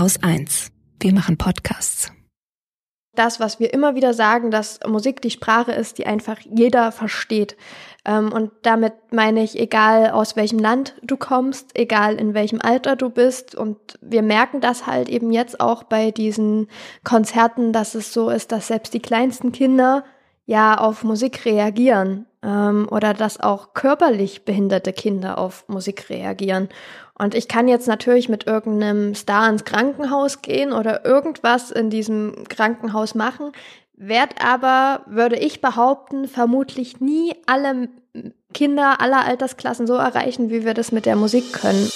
Haus 1. Wir machen Podcasts. Das, was wir immer wieder sagen, dass Musik die Sprache ist, die einfach jeder versteht. Ähm, und damit meine ich, egal aus welchem Land du kommst, egal in welchem Alter du bist. Und wir merken das halt eben jetzt auch bei diesen Konzerten, dass es so ist, dass selbst die kleinsten Kinder ja auf Musik reagieren ähm, oder dass auch körperlich behinderte Kinder auf Musik reagieren. Und ich kann jetzt natürlich mit irgendeinem Star ins Krankenhaus gehen oder irgendwas in diesem Krankenhaus machen, werd aber, würde ich behaupten, vermutlich nie alle Kinder aller Altersklassen so erreichen, wie wir das mit der Musik können.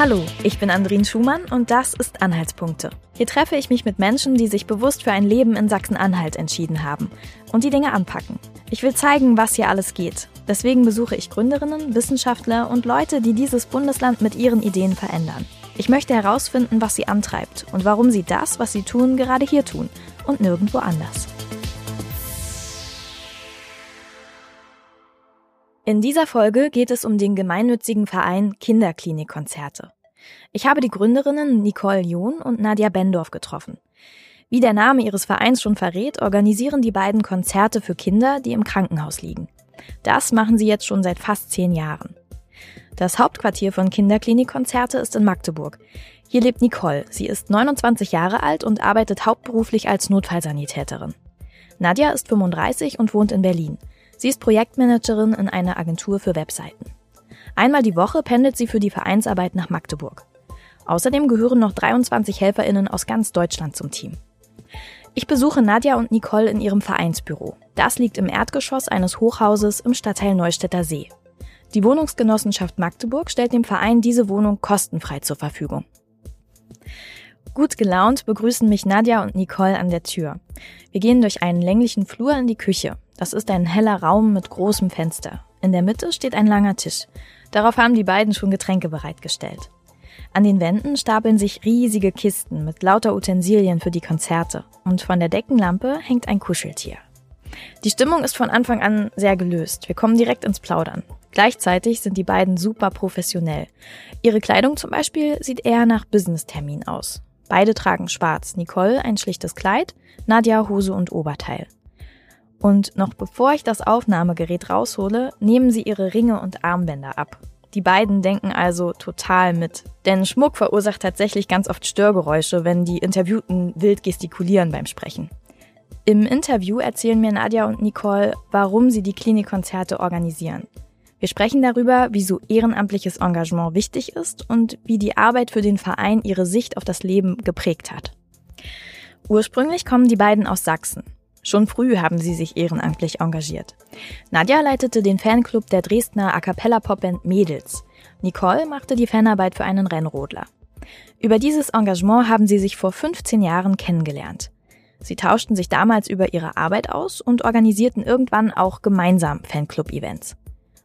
Hallo, ich bin Andrin Schumann und das ist Anhaltspunkte. Hier treffe ich mich mit Menschen, die sich bewusst für ein Leben in Sachsen-Anhalt entschieden haben und die Dinge anpacken. Ich will zeigen, was hier alles geht. Deswegen besuche ich Gründerinnen, Wissenschaftler und Leute, die dieses Bundesland mit ihren Ideen verändern. Ich möchte herausfinden, was sie antreibt und warum sie das, was sie tun, gerade hier tun und nirgendwo anders. In dieser Folge geht es um den gemeinnützigen Verein Kinderklinikkonzerte. Ich habe die Gründerinnen Nicole John und Nadia Bendorf getroffen. Wie der Name ihres Vereins schon verrät, organisieren die beiden Konzerte für Kinder, die im Krankenhaus liegen. Das machen sie jetzt schon seit fast zehn Jahren. Das Hauptquartier von Kinderklinikkonzerte ist in Magdeburg. Hier lebt Nicole. Sie ist 29 Jahre alt und arbeitet hauptberuflich als Notfallsanitäterin. Nadja ist 35 und wohnt in Berlin. Sie ist Projektmanagerin in einer Agentur für Webseiten. Einmal die Woche pendelt sie für die Vereinsarbeit nach Magdeburg. Außerdem gehören noch 23 HelferInnen aus ganz Deutschland zum Team. Ich besuche Nadja und Nicole in ihrem Vereinsbüro. Das liegt im Erdgeschoss eines Hochhauses im Stadtteil Neustädter See. Die Wohnungsgenossenschaft Magdeburg stellt dem Verein diese Wohnung kostenfrei zur Verfügung. Gut gelaunt begrüßen mich Nadja und Nicole an der Tür. Wir gehen durch einen länglichen Flur in die Küche. Das ist ein heller Raum mit großem Fenster. In der Mitte steht ein langer Tisch. Darauf haben die beiden schon Getränke bereitgestellt. An den Wänden stapeln sich riesige Kisten mit lauter Utensilien für die Konzerte und von der Deckenlampe hängt ein Kuscheltier. Die Stimmung ist von Anfang an sehr gelöst. Wir kommen direkt ins Plaudern. Gleichzeitig sind die beiden super professionell. Ihre Kleidung zum Beispiel sieht eher nach Business-Termin aus. Beide tragen schwarz. Nicole ein schlichtes Kleid, Nadja Hose und Oberteil. Und noch bevor ich das Aufnahmegerät raushole, nehmen sie ihre Ringe und Armbänder ab. Die beiden denken also total mit. Denn Schmuck verursacht tatsächlich ganz oft Störgeräusche, wenn die Interviewten wild gestikulieren beim Sprechen. Im Interview erzählen mir Nadja und Nicole, warum sie die Klinikkonzerte organisieren. Wir sprechen darüber, wieso ehrenamtliches Engagement wichtig ist und wie die Arbeit für den Verein ihre Sicht auf das Leben geprägt hat. Ursprünglich kommen die beiden aus Sachsen. Schon früh haben sie sich ehrenamtlich engagiert. Nadja leitete den Fanclub der Dresdner A cappella Popband Mädels. Nicole machte die Fanarbeit für einen Rennrodler. Über dieses Engagement haben sie sich vor 15 Jahren kennengelernt. Sie tauschten sich damals über ihre Arbeit aus und organisierten irgendwann auch gemeinsam Fanclub-Events.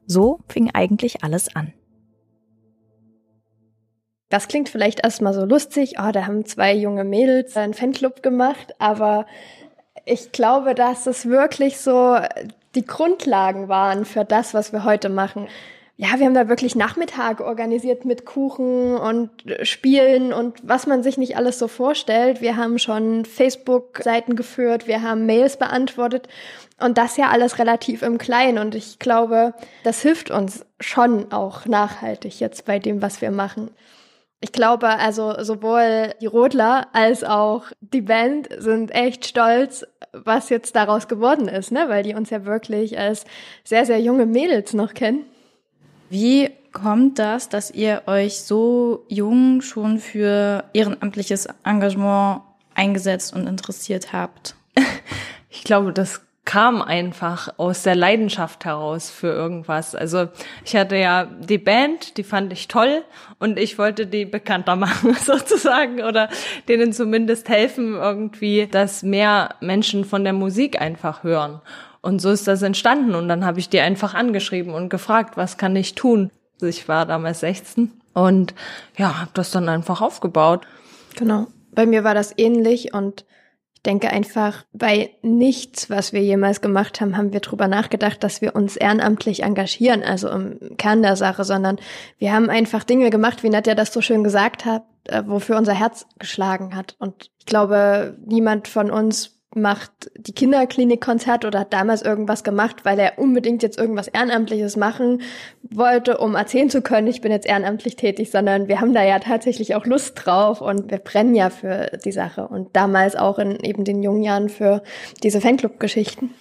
So fing eigentlich alles an. Das klingt vielleicht erstmal so lustig, oh, da haben zwei junge Mädels einen Fanclub gemacht, aber ich glaube, dass es wirklich so die Grundlagen waren für das, was wir heute machen. Ja, wir haben da wirklich Nachmittage organisiert mit Kuchen und Spielen und was man sich nicht alles so vorstellt. Wir haben schon Facebook-Seiten geführt, wir haben Mails beantwortet und das ja alles relativ im Kleinen. Und ich glaube, das hilft uns schon auch nachhaltig jetzt bei dem, was wir machen. Ich glaube, also sowohl die Rodler als auch die Band sind echt stolz, was jetzt daraus geworden ist, ne? weil die uns ja wirklich als sehr, sehr junge Mädels noch kennen. Wie kommt das, dass ihr euch so jung schon für ehrenamtliches Engagement eingesetzt und interessiert habt? Ich glaube, das kam einfach aus der Leidenschaft heraus für irgendwas. Also ich hatte ja die Band, die fand ich toll und ich wollte die bekannter machen sozusagen oder denen zumindest helfen irgendwie, dass mehr Menschen von der Musik einfach hören. Und so ist das entstanden und dann habe ich die einfach angeschrieben und gefragt, was kann ich tun? Ich war damals 16 und ja, habe das dann einfach aufgebaut. Genau. Bei mir war das ähnlich und denke einfach, bei nichts, was wir jemals gemacht haben, haben wir drüber nachgedacht, dass wir uns ehrenamtlich engagieren, also im Kern der Sache, sondern wir haben einfach Dinge gemacht, wie Nadja das so schön gesagt hat, äh, wofür unser Herz geschlagen hat. Und ich glaube, niemand von uns macht die Kinderklinikkonzerte oder hat damals irgendwas gemacht, weil er unbedingt jetzt irgendwas Ehrenamtliches machen wollte, um erzählen zu können, ich bin jetzt ehrenamtlich tätig, sondern wir haben da ja tatsächlich auch Lust drauf und wir brennen ja für die Sache und damals auch in eben den jungen Jahren für diese Fanclub-Geschichten.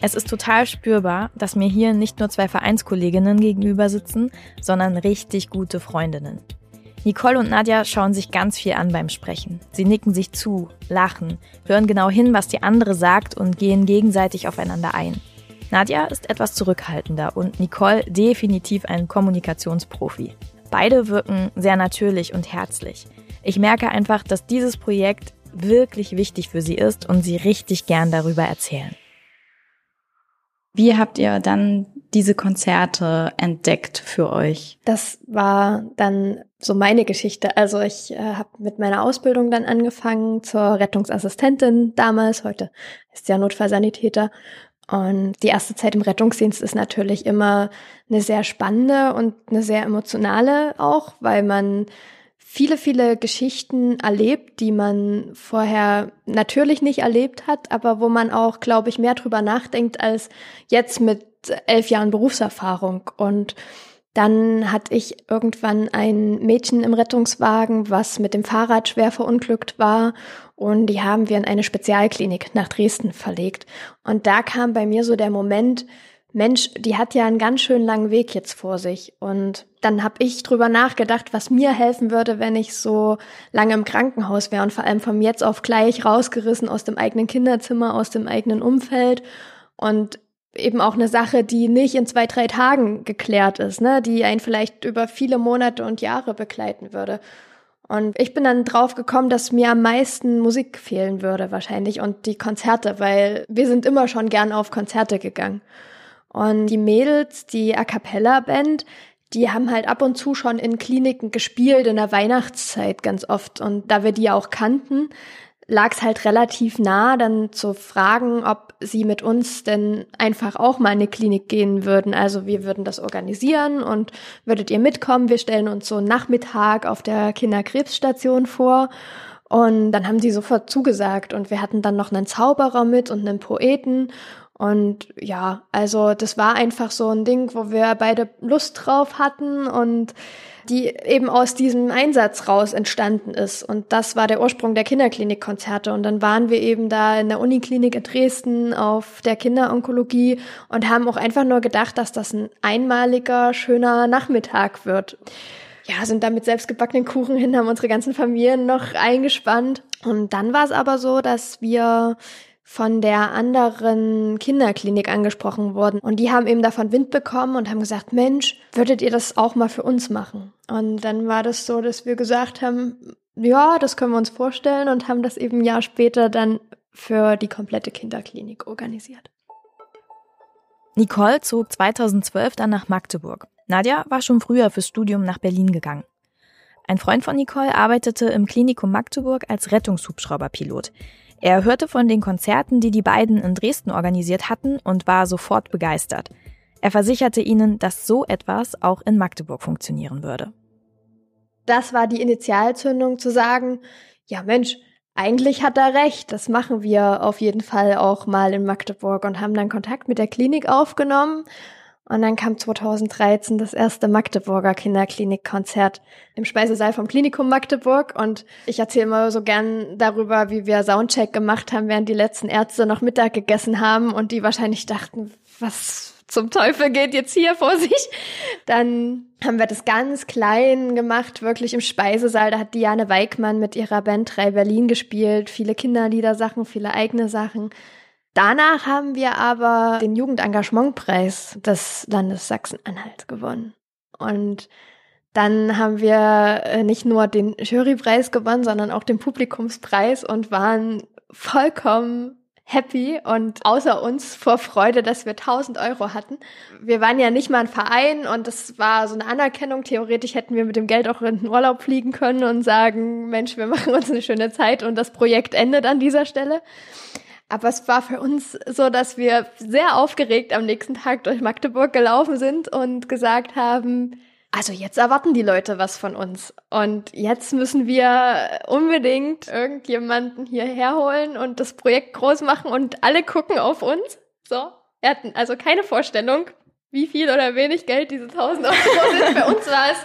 Es ist total spürbar, dass mir hier nicht nur zwei Vereinskolleginnen gegenüber sitzen, sondern richtig gute Freundinnen. Nicole und Nadja schauen sich ganz viel an beim Sprechen. Sie nicken sich zu, lachen, hören genau hin, was die andere sagt und gehen gegenseitig aufeinander ein. Nadja ist etwas zurückhaltender und Nicole definitiv ein Kommunikationsprofi. Beide wirken sehr natürlich und herzlich. Ich merke einfach, dass dieses Projekt wirklich wichtig für sie ist und sie richtig gern darüber erzählen. Wie habt ihr dann diese Konzerte entdeckt für euch? Das war dann so meine Geschichte. Also ich äh, habe mit meiner Ausbildung dann angefangen zur Rettungsassistentin damals. Heute ist ja Notfallsanitäter. Und die erste Zeit im Rettungsdienst ist natürlich immer eine sehr spannende und eine sehr emotionale auch, weil man viele, viele Geschichten erlebt, die man vorher natürlich nicht erlebt hat, aber wo man auch, glaube ich, mehr drüber nachdenkt als jetzt mit elf Jahren Berufserfahrung. Und dann hatte ich irgendwann ein Mädchen im Rettungswagen, was mit dem Fahrrad schwer verunglückt war. Und die haben wir in eine Spezialklinik nach Dresden verlegt. Und da kam bei mir so der Moment, Mensch, die hat ja einen ganz schön langen Weg jetzt vor sich. Und dann habe ich drüber nachgedacht, was mir helfen würde, wenn ich so lange im Krankenhaus wäre und vor allem vom jetzt auf gleich rausgerissen aus dem eigenen Kinderzimmer, aus dem eigenen Umfeld. Und eben auch eine Sache, die nicht in zwei, drei Tagen geklärt ist, ne, die einen vielleicht über viele Monate und Jahre begleiten würde. Und ich bin dann drauf gekommen, dass mir am meisten Musik fehlen würde wahrscheinlich und die Konzerte, weil wir sind immer schon gern auf Konzerte gegangen. Und die Mädels, die A cappella Band, die haben halt ab und zu schon in Kliniken gespielt in der Weihnachtszeit ganz oft. Und da wir die auch kannten, lag es halt relativ nah, dann zu fragen, ob sie mit uns denn einfach auch mal in eine Klinik gehen würden. Also wir würden das organisieren und würdet ihr mitkommen. Wir stellen uns so Nachmittag auf der Kinderkrebsstation vor. Und dann haben die sofort zugesagt und wir hatten dann noch einen Zauberer mit und einen Poeten und ja, also das war einfach so ein Ding, wo wir beide Lust drauf hatten und die eben aus diesem Einsatz raus entstanden ist. Und das war der Ursprung der Kinderklinikkonzerte. Und dann waren wir eben da in der Uniklinik in Dresden auf der Kinderonkologie und haben auch einfach nur gedacht, dass das ein einmaliger, schöner Nachmittag wird. Ja, sind da mit selbstgebackenen Kuchen hin, haben unsere ganzen Familien noch eingespannt. Und dann war es aber so, dass wir von der anderen Kinderklinik angesprochen wurden. Und die haben eben davon Wind bekommen und haben gesagt, Mensch, würdet ihr das auch mal für uns machen? Und dann war das so, dass wir gesagt haben, ja, das können wir uns vorstellen und haben das eben ein Jahr später dann für die komplette Kinderklinik organisiert. Nicole zog 2012 dann nach Magdeburg. Nadja war schon früher fürs Studium nach Berlin gegangen. Ein Freund von Nicole arbeitete im Klinikum Magdeburg als Rettungshubschrauberpilot. Er hörte von den Konzerten, die die beiden in Dresden organisiert hatten und war sofort begeistert. Er versicherte ihnen, dass so etwas auch in Magdeburg funktionieren würde. Das war die Initialzündung zu sagen, ja Mensch, eigentlich hat er recht, das machen wir auf jeden Fall auch mal in Magdeburg und haben dann Kontakt mit der Klinik aufgenommen und dann kam 2013 das erste Magdeburger Kinderklinikkonzert im Speisesaal vom Klinikum Magdeburg. Und ich erzähle immer so gern darüber, wie wir Soundcheck gemacht haben, während die letzten Ärzte noch Mittag gegessen haben und die wahrscheinlich dachten, was zum Teufel geht jetzt hier vor sich? Dann haben wir das ganz klein gemacht, wirklich im Speisesaal. Da hat Diane Weigmann mit ihrer Band 3 Berlin gespielt. Viele Kinderliedersachen, viele eigene Sachen. Danach haben wir aber den Jugendengagementpreis des Landes Sachsen-Anhalt gewonnen. Und dann haben wir äh, nicht nur den Jurypreis gewonnen, sondern auch den Publikumspreis und waren vollkommen happy und außer uns vor Freude, dass wir 1000 Euro hatten. Wir waren ja nicht mal ein Verein und das war so eine Anerkennung. Theoretisch hätten wir mit dem Geld auch in den Urlaub fliegen können und sagen, Mensch, wir machen uns eine schöne Zeit und das Projekt endet an dieser Stelle. Aber es war für uns so, dass wir sehr aufgeregt am nächsten Tag durch Magdeburg gelaufen sind und gesagt haben, also jetzt erwarten die Leute was von uns. Und jetzt müssen wir unbedingt irgendjemanden hierher holen und das Projekt groß machen und alle gucken auf uns. So. Wir hatten also keine Vorstellung, wie viel oder wenig Geld diese 1000 Euro sind. Für uns war es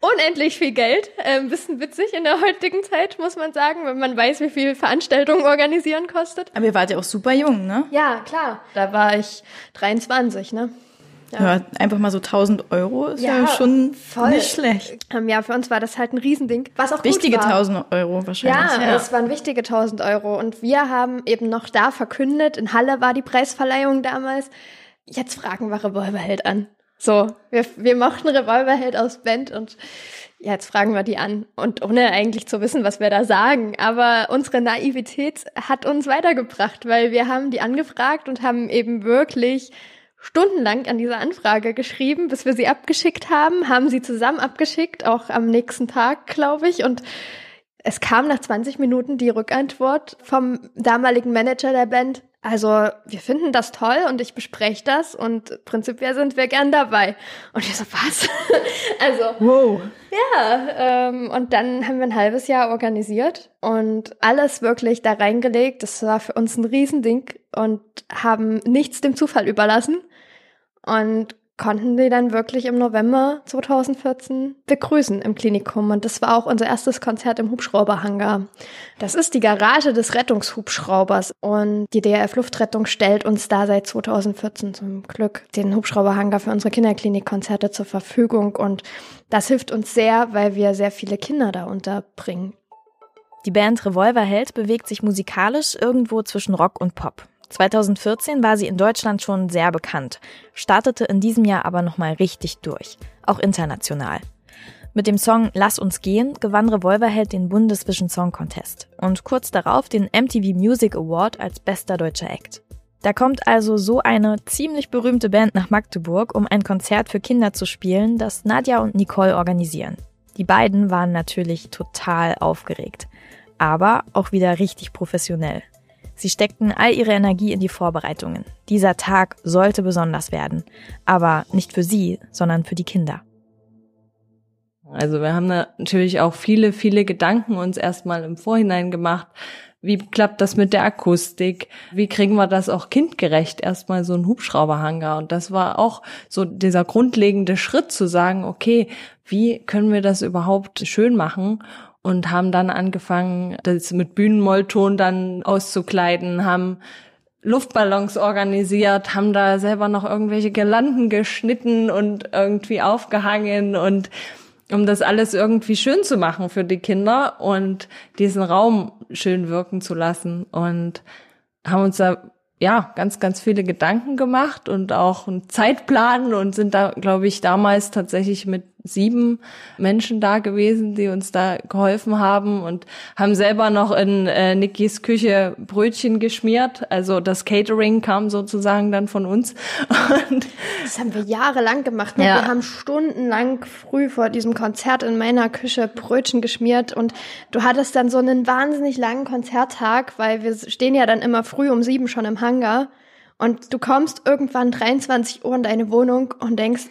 unendlich viel Geld. Ein ähm, bisschen witzig in der heutigen Zeit, muss man sagen, wenn man weiß, wie viel Veranstaltungen organisieren kostet. Aber ihr wart ja auch super jung, ne? Ja, klar. Da war ich 23, ne? Ja. ja. einfach mal so 1000 Euro ist ja, ja schon voll. nicht schlecht. Ähm, ja, für uns war das halt ein Riesending. Was auch Wichtige gut war. 1000 Euro wahrscheinlich. Ja, ja, es waren wichtige 1000 Euro. Und wir haben eben noch da verkündet, in Halle war die Preisverleihung damals, jetzt fragen wir Revolverheld an. So, wir, wir mochten Revolverheld aus Band und ja, jetzt fragen wir die an. Und ohne eigentlich zu wissen, was wir da sagen. Aber unsere Naivität hat uns weitergebracht, weil wir haben die angefragt und haben eben wirklich stundenlang an dieser Anfrage geschrieben, bis wir sie abgeschickt haben, haben sie zusammen abgeschickt, auch am nächsten Tag, glaube ich. Und es kam nach 20 Minuten die Rückantwort vom damaligen Manager der Band. Also, wir finden das toll und ich bespreche das und prinzipiell sind wir gern dabei. Und ich so, was? also, wow. Ja, ähm, und dann haben wir ein halbes Jahr organisiert und alles wirklich da reingelegt. Das war für uns ein Riesending und haben nichts dem Zufall überlassen und konnten die dann wirklich im November 2014 begrüßen im Klinikum. Und das war auch unser erstes Konzert im Hubschrauberhangar. Das ist die Garage des Rettungshubschraubers. Und die DRF Luftrettung stellt uns da seit 2014 zum Glück den Hubschrauberhangar für unsere Kinderklinikkonzerte zur Verfügung. Und das hilft uns sehr, weil wir sehr viele Kinder da unterbringen. Die Band Revolverheld bewegt sich musikalisch irgendwo zwischen Rock und Pop. 2014 war sie in Deutschland schon sehr bekannt, startete in diesem Jahr aber nochmal richtig durch, auch international. Mit dem Song Lass uns gehen gewann Revolverheld den Bundesvision Song Contest und kurz darauf den MTV Music Award als bester deutscher Act. Da kommt also so eine ziemlich berühmte Band nach Magdeburg, um ein Konzert für Kinder zu spielen, das Nadja und Nicole organisieren. Die beiden waren natürlich total aufgeregt, aber auch wieder richtig professionell. Sie steckten all ihre Energie in die Vorbereitungen. Dieser Tag sollte besonders werden. Aber nicht für sie, sondern für die Kinder. Also wir haben natürlich auch viele, viele Gedanken uns erstmal im Vorhinein gemacht. Wie klappt das mit der Akustik? Wie kriegen wir das auch kindgerecht? Erstmal so ein Hubschrauberhanger. Und das war auch so dieser grundlegende Schritt zu sagen, okay, wie können wir das überhaupt schön machen? Und haben dann angefangen, das mit Bühnenmollton dann auszukleiden, haben Luftballons organisiert, haben da selber noch irgendwelche Girlanden geschnitten und irgendwie aufgehangen und um das alles irgendwie schön zu machen für die Kinder und diesen Raum schön wirken zu lassen und haben uns da ja, ganz, ganz viele Gedanken gemacht und auch einen Zeitplan und sind da, glaube ich, damals tatsächlich mit sieben Menschen da gewesen, die uns da geholfen haben und haben selber noch in äh, Nikis Küche Brötchen geschmiert. Also das Catering kam sozusagen dann von uns. Und das haben wir jahrelang gemacht. Ne? Ja. Wir haben stundenlang früh vor diesem Konzert in meiner Küche Brötchen geschmiert und du hattest dann so einen wahnsinnig langen Konzerttag, weil wir stehen ja dann immer früh um sieben schon im Hangar. Und du kommst irgendwann 23 Uhr in deine Wohnung und denkst,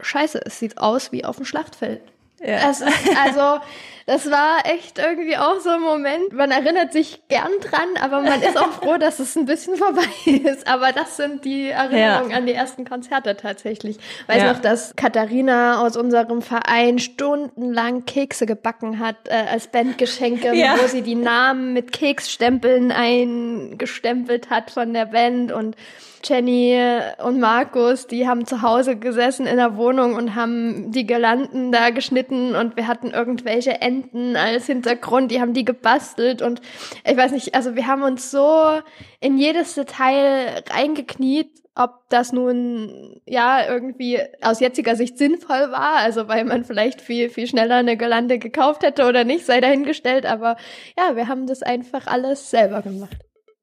scheiße, es sieht aus wie auf dem Schlachtfeld. Ja. Ist, also, das war echt irgendwie auch so ein Moment. Man erinnert sich gern dran, aber man ist auch froh, dass es ein bisschen vorbei ist. Aber das sind die Erinnerungen ja. an die ersten Konzerte tatsächlich. Weiß ja. noch, dass Katharina aus unserem Verein stundenlang Kekse gebacken hat äh, als Bandgeschenke, ja. wo sie die Namen mit Keksstempeln eingestempelt hat von der Band und Jenny und Markus, die haben zu Hause gesessen in der Wohnung und haben die Girlanden da geschnitten und wir hatten irgendwelche Enten als Hintergrund, die haben die gebastelt und ich weiß nicht, also wir haben uns so in jedes Detail reingekniet, ob das nun ja irgendwie aus jetziger Sicht sinnvoll war, also weil man vielleicht viel, viel schneller eine Gelande gekauft hätte oder nicht, sei dahingestellt, aber ja, wir haben das einfach alles selber gemacht.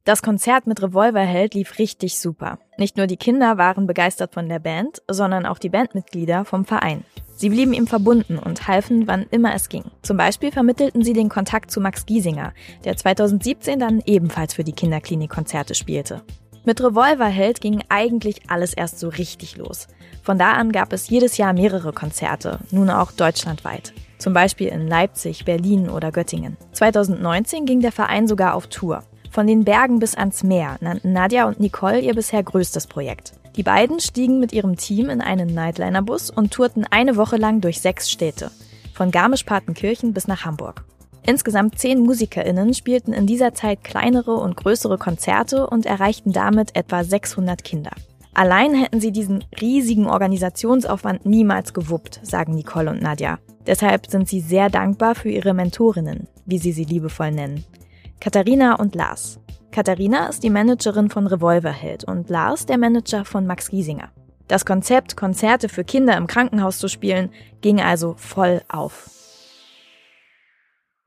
Das Konzert mit Revolverheld lief richtig super. Nicht nur die Kinder waren begeistert von der Band, sondern auch die Bandmitglieder vom Verein. Sie blieben ihm verbunden und halfen, wann immer es ging. Zum Beispiel vermittelten sie den Kontakt zu Max Giesinger, der 2017 dann ebenfalls für die Kinderklinik Konzerte spielte. Mit Revolverheld ging eigentlich alles erst so richtig los. Von da an gab es jedes Jahr mehrere Konzerte, nun auch deutschlandweit. Zum Beispiel in Leipzig, Berlin oder Göttingen. 2019 ging der Verein sogar auf Tour. Von den Bergen bis ans Meer nannten Nadja und Nicole ihr bisher größtes Projekt. Die beiden stiegen mit ihrem Team in einen Nightliner-Bus und tourten eine Woche lang durch sechs Städte. Von Garmisch-Partenkirchen bis nach Hamburg. Insgesamt zehn MusikerInnen spielten in dieser Zeit kleinere und größere Konzerte und erreichten damit etwa 600 Kinder. Allein hätten sie diesen riesigen Organisationsaufwand niemals gewuppt, sagen Nicole und Nadja. Deshalb sind sie sehr dankbar für ihre Mentorinnen, wie sie sie liebevoll nennen. Katharina und Lars. Katharina ist die Managerin von Revolverheld und Lars der Manager von Max Giesinger. Das Konzept, Konzerte für Kinder im Krankenhaus zu spielen, ging also voll auf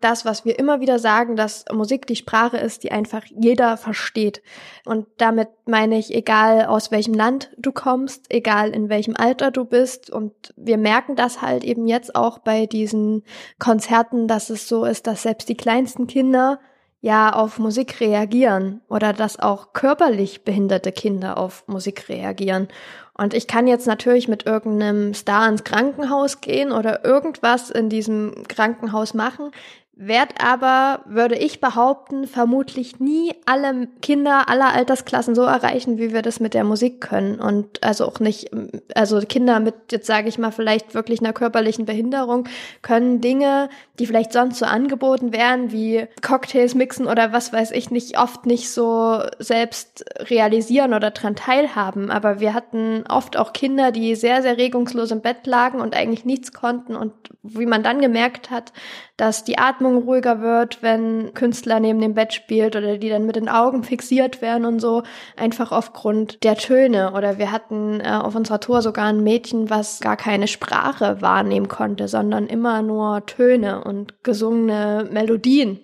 das, was wir immer wieder sagen, dass Musik die Sprache ist, die einfach jeder versteht. Und damit meine ich, egal aus welchem Land du kommst, egal in welchem Alter du bist. Und wir merken das halt eben jetzt auch bei diesen Konzerten, dass es so ist, dass selbst die kleinsten Kinder ja auf Musik reagieren oder dass auch körperlich behinderte Kinder auf Musik reagieren. Und ich kann jetzt natürlich mit irgendeinem Star ins Krankenhaus gehen oder irgendwas in diesem Krankenhaus machen werd aber, würde ich behaupten, vermutlich nie alle Kinder aller Altersklassen so erreichen, wie wir das mit der Musik können. Und also auch nicht, also Kinder mit, jetzt sage ich mal, vielleicht wirklich einer körperlichen Behinderung, können Dinge, die vielleicht sonst so angeboten werden, wie Cocktails mixen oder was weiß ich nicht, oft nicht so selbst realisieren oder dran teilhaben. Aber wir hatten oft auch Kinder, die sehr, sehr regungslos im Bett lagen und eigentlich nichts konnten und wie man dann gemerkt hat, dass die Atmung ruhiger wird, wenn Künstler neben dem Bett spielt oder die dann mit den Augen fixiert werden und so, einfach aufgrund der Töne. Oder wir hatten äh, auf unserer Tour sogar ein Mädchen, was gar keine Sprache wahrnehmen konnte, sondern immer nur Töne und gesungene Melodien.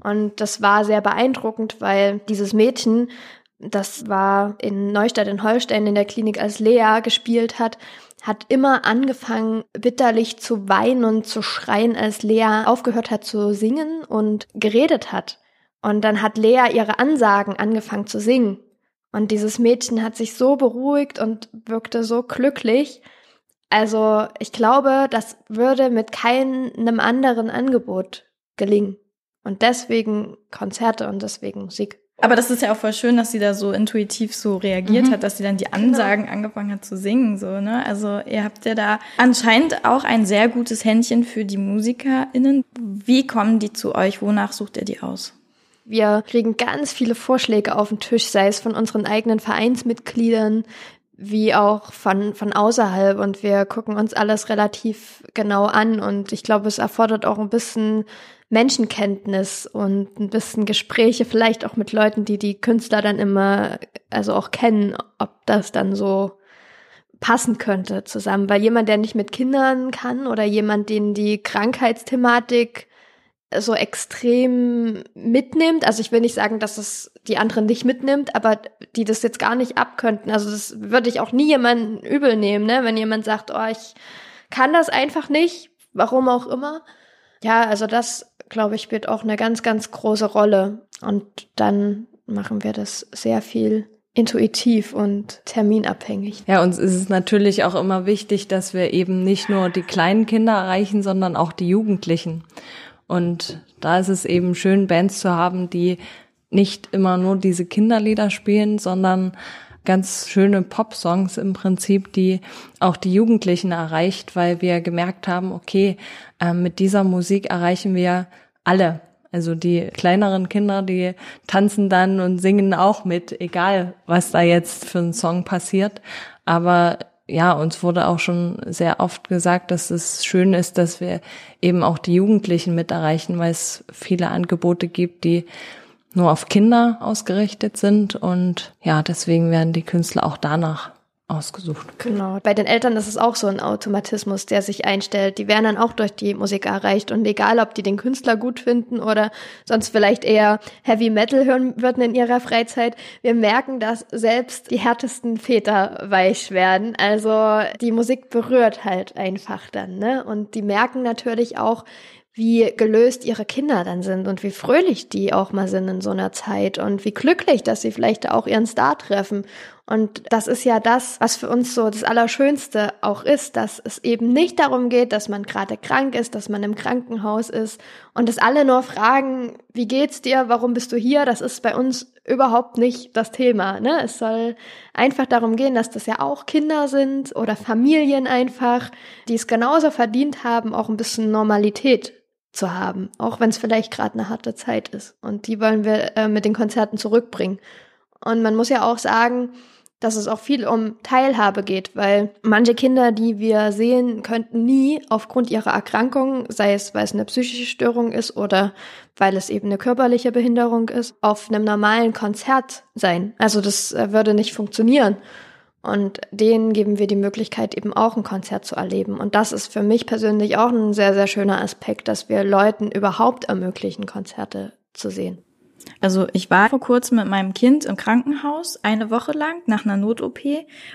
Und das war sehr beeindruckend, weil dieses Mädchen das war in Neustadt in Holstein in der Klinik, als Lea gespielt hat, hat immer angefangen, bitterlich zu weinen und zu schreien, als Lea aufgehört hat zu singen und geredet hat. Und dann hat Lea ihre Ansagen angefangen zu singen. Und dieses Mädchen hat sich so beruhigt und wirkte so glücklich. Also ich glaube, das würde mit keinem anderen Angebot gelingen. Und deswegen Konzerte und deswegen Musik. Aber das ist ja auch voll schön, dass sie da so intuitiv so reagiert mhm. hat, dass sie dann die genau. Ansagen genau. angefangen hat zu singen, so, ne? Also, ihr habt ja da anscheinend auch ein sehr gutes Händchen für die MusikerInnen. Wie kommen die zu euch? Wonach sucht ihr die aus? Wir kriegen ganz viele Vorschläge auf den Tisch, sei es von unseren eigenen Vereinsmitgliedern, wie auch von, von außerhalb und wir gucken uns alles relativ genau an und ich glaube, es erfordert auch ein bisschen Menschenkenntnis und ein bisschen Gespräche, vielleicht auch mit Leuten, die die Künstler dann immer, also auch kennen, ob das dann so passen könnte zusammen. Weil jemand, der nicht mit Kindern kann oder jemand, den die Krankheitsthematik so extrem mitnimmt, also ich will nicht sagen, dass es die anderen nicht mitnimmt, aber die das jetzt gar nicht abkönnten. Also das würde ich auch nie jemanden übel nehmen, ne? wenn jemand sagt, oh, ich kann das einfach nicht, warum auch immer. Ja, also das glaube ich, spielt auch eine ganz, ganz große Rolle. Und dann machen wir das sehr viel intuitiv und terminabhängig. Ja, uns ist es natürlich auch immer wichtig, dass wir eben nicht nur die kleinen Kinder erreichen, sondern auch die Jugendlichen. Und da ist es eben schön, Bands zu haben, die nicht immer nur diese Kinderlieder spielen, sondern ganz schöne Pop-Songs im Prinzip, die auch die Jugendlichen erreicht, weil wir gemerkt haben, okay, äh, mit dieser Musik erreichen wir alle. Also die kleineren Kinder, die tanzen dann und singen auch mit, egal was da jetzt für ein Song passiert. Aber ja, uns wurde auch schon sehr oft gesagt, dass es schön ist, dass wir eben auch die Jugendlichen mit erreichen, weil es viele Angebote gibt, die nur auf Kinder ausgerichtet sind. Und ja, deswegen werden die Künstler auch danach ausgesucht. Genau. Bei den Eltern ist es auch so ein Automatismus, der sich einstellt. Die werden dann auch durch die Musik erreicht. Und egal, ob die den Künstler gut finden oder sonst vielleicht eher Heavy Metal hören würden in ihrer Freizeit, wir merken, dass selbst die härtesten Väter weich werden. Also die Musik berührt halt einfach dann, ne? Und die merken natürlich auch, wie gelöst ihre Kinder dann sind und wie fröhlich die auch mal sind in so einer Zeit und wie glücklich, dass sie vielleicht auch ihren Star treffen. Und das ist ja das, was für uns so das Allerschönste auch ist, dass es eben nicht darum geht, dass man gerade krank ist, dass man im Krankenhaus ist und dass alle nur fragen, wie geht's dir, warum bist du hier? Das ist bei uns überhaupt nicht das Thema. Ne? Es soll einfach darum gehen, dass das ja auch Kinder sind oder Familien einfach, die es genauso verdient haben, auch ein bisschen Normalität zu haben, auch wenn es vielleicht gerade eine harte Zeit ist. Und die wollen wir äh, mit den Konzerten zurückbringen. Und man muss ja auch sagen, dass es auch viel um Teilhabe geht, weil manche Kinder, die wir sehen, könnten nie aufgrund ihrer Erkrankung, sei es weil es eine psychische Störung ist oder weil es eben eine körperliche Behinderung ist, auf einem normalen Konzert sein. Also das äh, würde nicht funktionieren. Und denen geben wir die Möglichkeit, eben auch ein Konzert zu erleben. Und das ist für mich persönlich auch ein sehr, sehr schöner Aspekt, dass wir Leuten überhaupt ermöglichen, Konzerte zu sehen. Also ich war vor kurzem mit meinem Kind im Krankenhaus, eine Woche lang, nach einer Not-OP.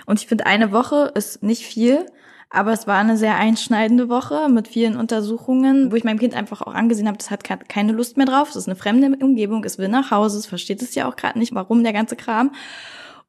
Und ich finde, eine Woche ist nicht viel, aber es war eine sehr einschneidende Woche mit vielen Untersuchungen, wo ich meinem Kind einfach auch angesehen habe, das hat keine Lust mehr drauf. Es ist eine fremde Umgebung, es will nach Hause, es versteht es ja auch gerade nicht, warum der ganze Kram.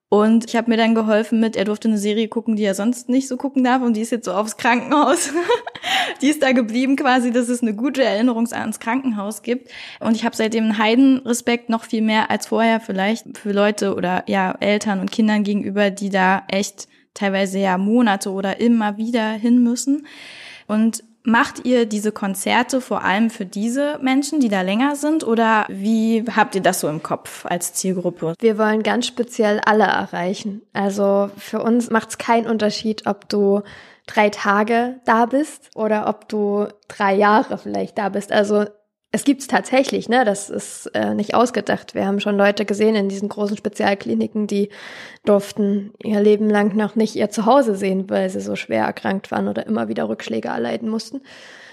Und ich habe mir dann geholfen mit, er durfte eine Serie gucken, die er sonst nicht so gucken darf und die ist jetzt so aufs Krankenhaus. die ist da geblieben quasi, dass es eine gute Erinnerung ans Krankenhaus gibt. Und ich habe seitdem einen Heidenrespekt noch viel mehr als vorher vielleicht für Leute oder ja Eltern und Kindern gegenüber, die da echt teilweise ja Monate oder immer wieder hin müssen. Und Macht ihr diese Konzerte vor allem für diese Menschen, die da länger sind, oder wie habt ihr das so im Kopf als Zielgruppe? Wir wollen ganz speziell alle erreichen. Also für uns macht es keinen Unterschied, ob du drei Tage da bist oder ob du drei Jahre vielleicht da bist. Also es gibt's tatsächlich, ne? Das ist äh, nicht ausgedacht. Wir haben schon Leute gesehen in diesen großen Spezialkliniken, die durften ihr Leben lang noch nicht ihr Zuhause sehen, weil sie so schwer erkrankt waren oder immer wieder Rückschläge erleiden mussten.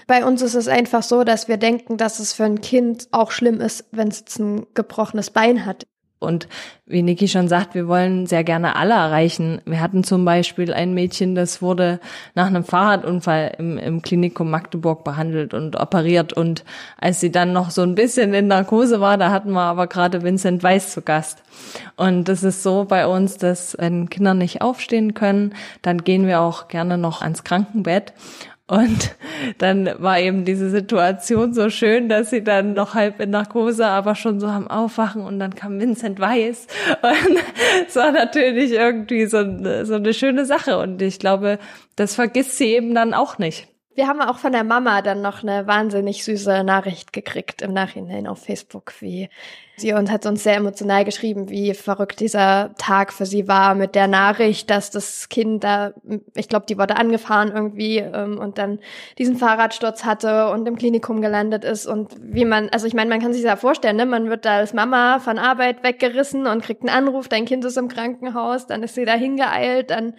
Bei uns ist es einfach so, dass wir denken, dass es für ein Kind auch schlimm ist, wenn es ein gebrochenes Bein hat. Und wie Niki schon sagt, wir wollen sehr gerne alle erreichen. Wir hatten zum Beispiel ein Mädchen, das wurde nach einem Fahrradunfall im, im Klinikum Magdeburg behandelt und operiert. Und als sie dann noch so ein bisschen in Narkose war, da hatten wir aber gerade Vincent Weiss zu Gast. Und das ist so bei uns, dass wenn Kinder nicht aufstehen können, dann gehen wir auch gerne noch ans Krankenbett und dann war eben diese Situation so schön, dass sie dann noch halb in Narkose, aber schon so am Aufwachen und dann kam Vincent Weiss. Und es war natürlich irgendwie so, so eine schöne Sache. Und ich glaube, das vergisst sie eben dann auch nicht. Wir haben auch von der Mama dann noch eine wahnsinnig süße Nachricht gekriegt im Nachhinein auf Facebook, wie sie uns hat uns sehr emotional geschrieben, wie verrückt dieser Tag für sie war mit der Nachricht, dass das Kind da, ich glaube, die wurde angefahren irgendwie ähm, und dann diesen Fahrradsturz hatte und im Klinikum gelandet ist und wie man, also ich meine, man kann sich da vorstellen, ne? man wird da als Mama von Arbeit weggerissen und kriegt einen Anruf, dein Kind ist im Krankenhaus, dann ist sie da hingeeilt, dann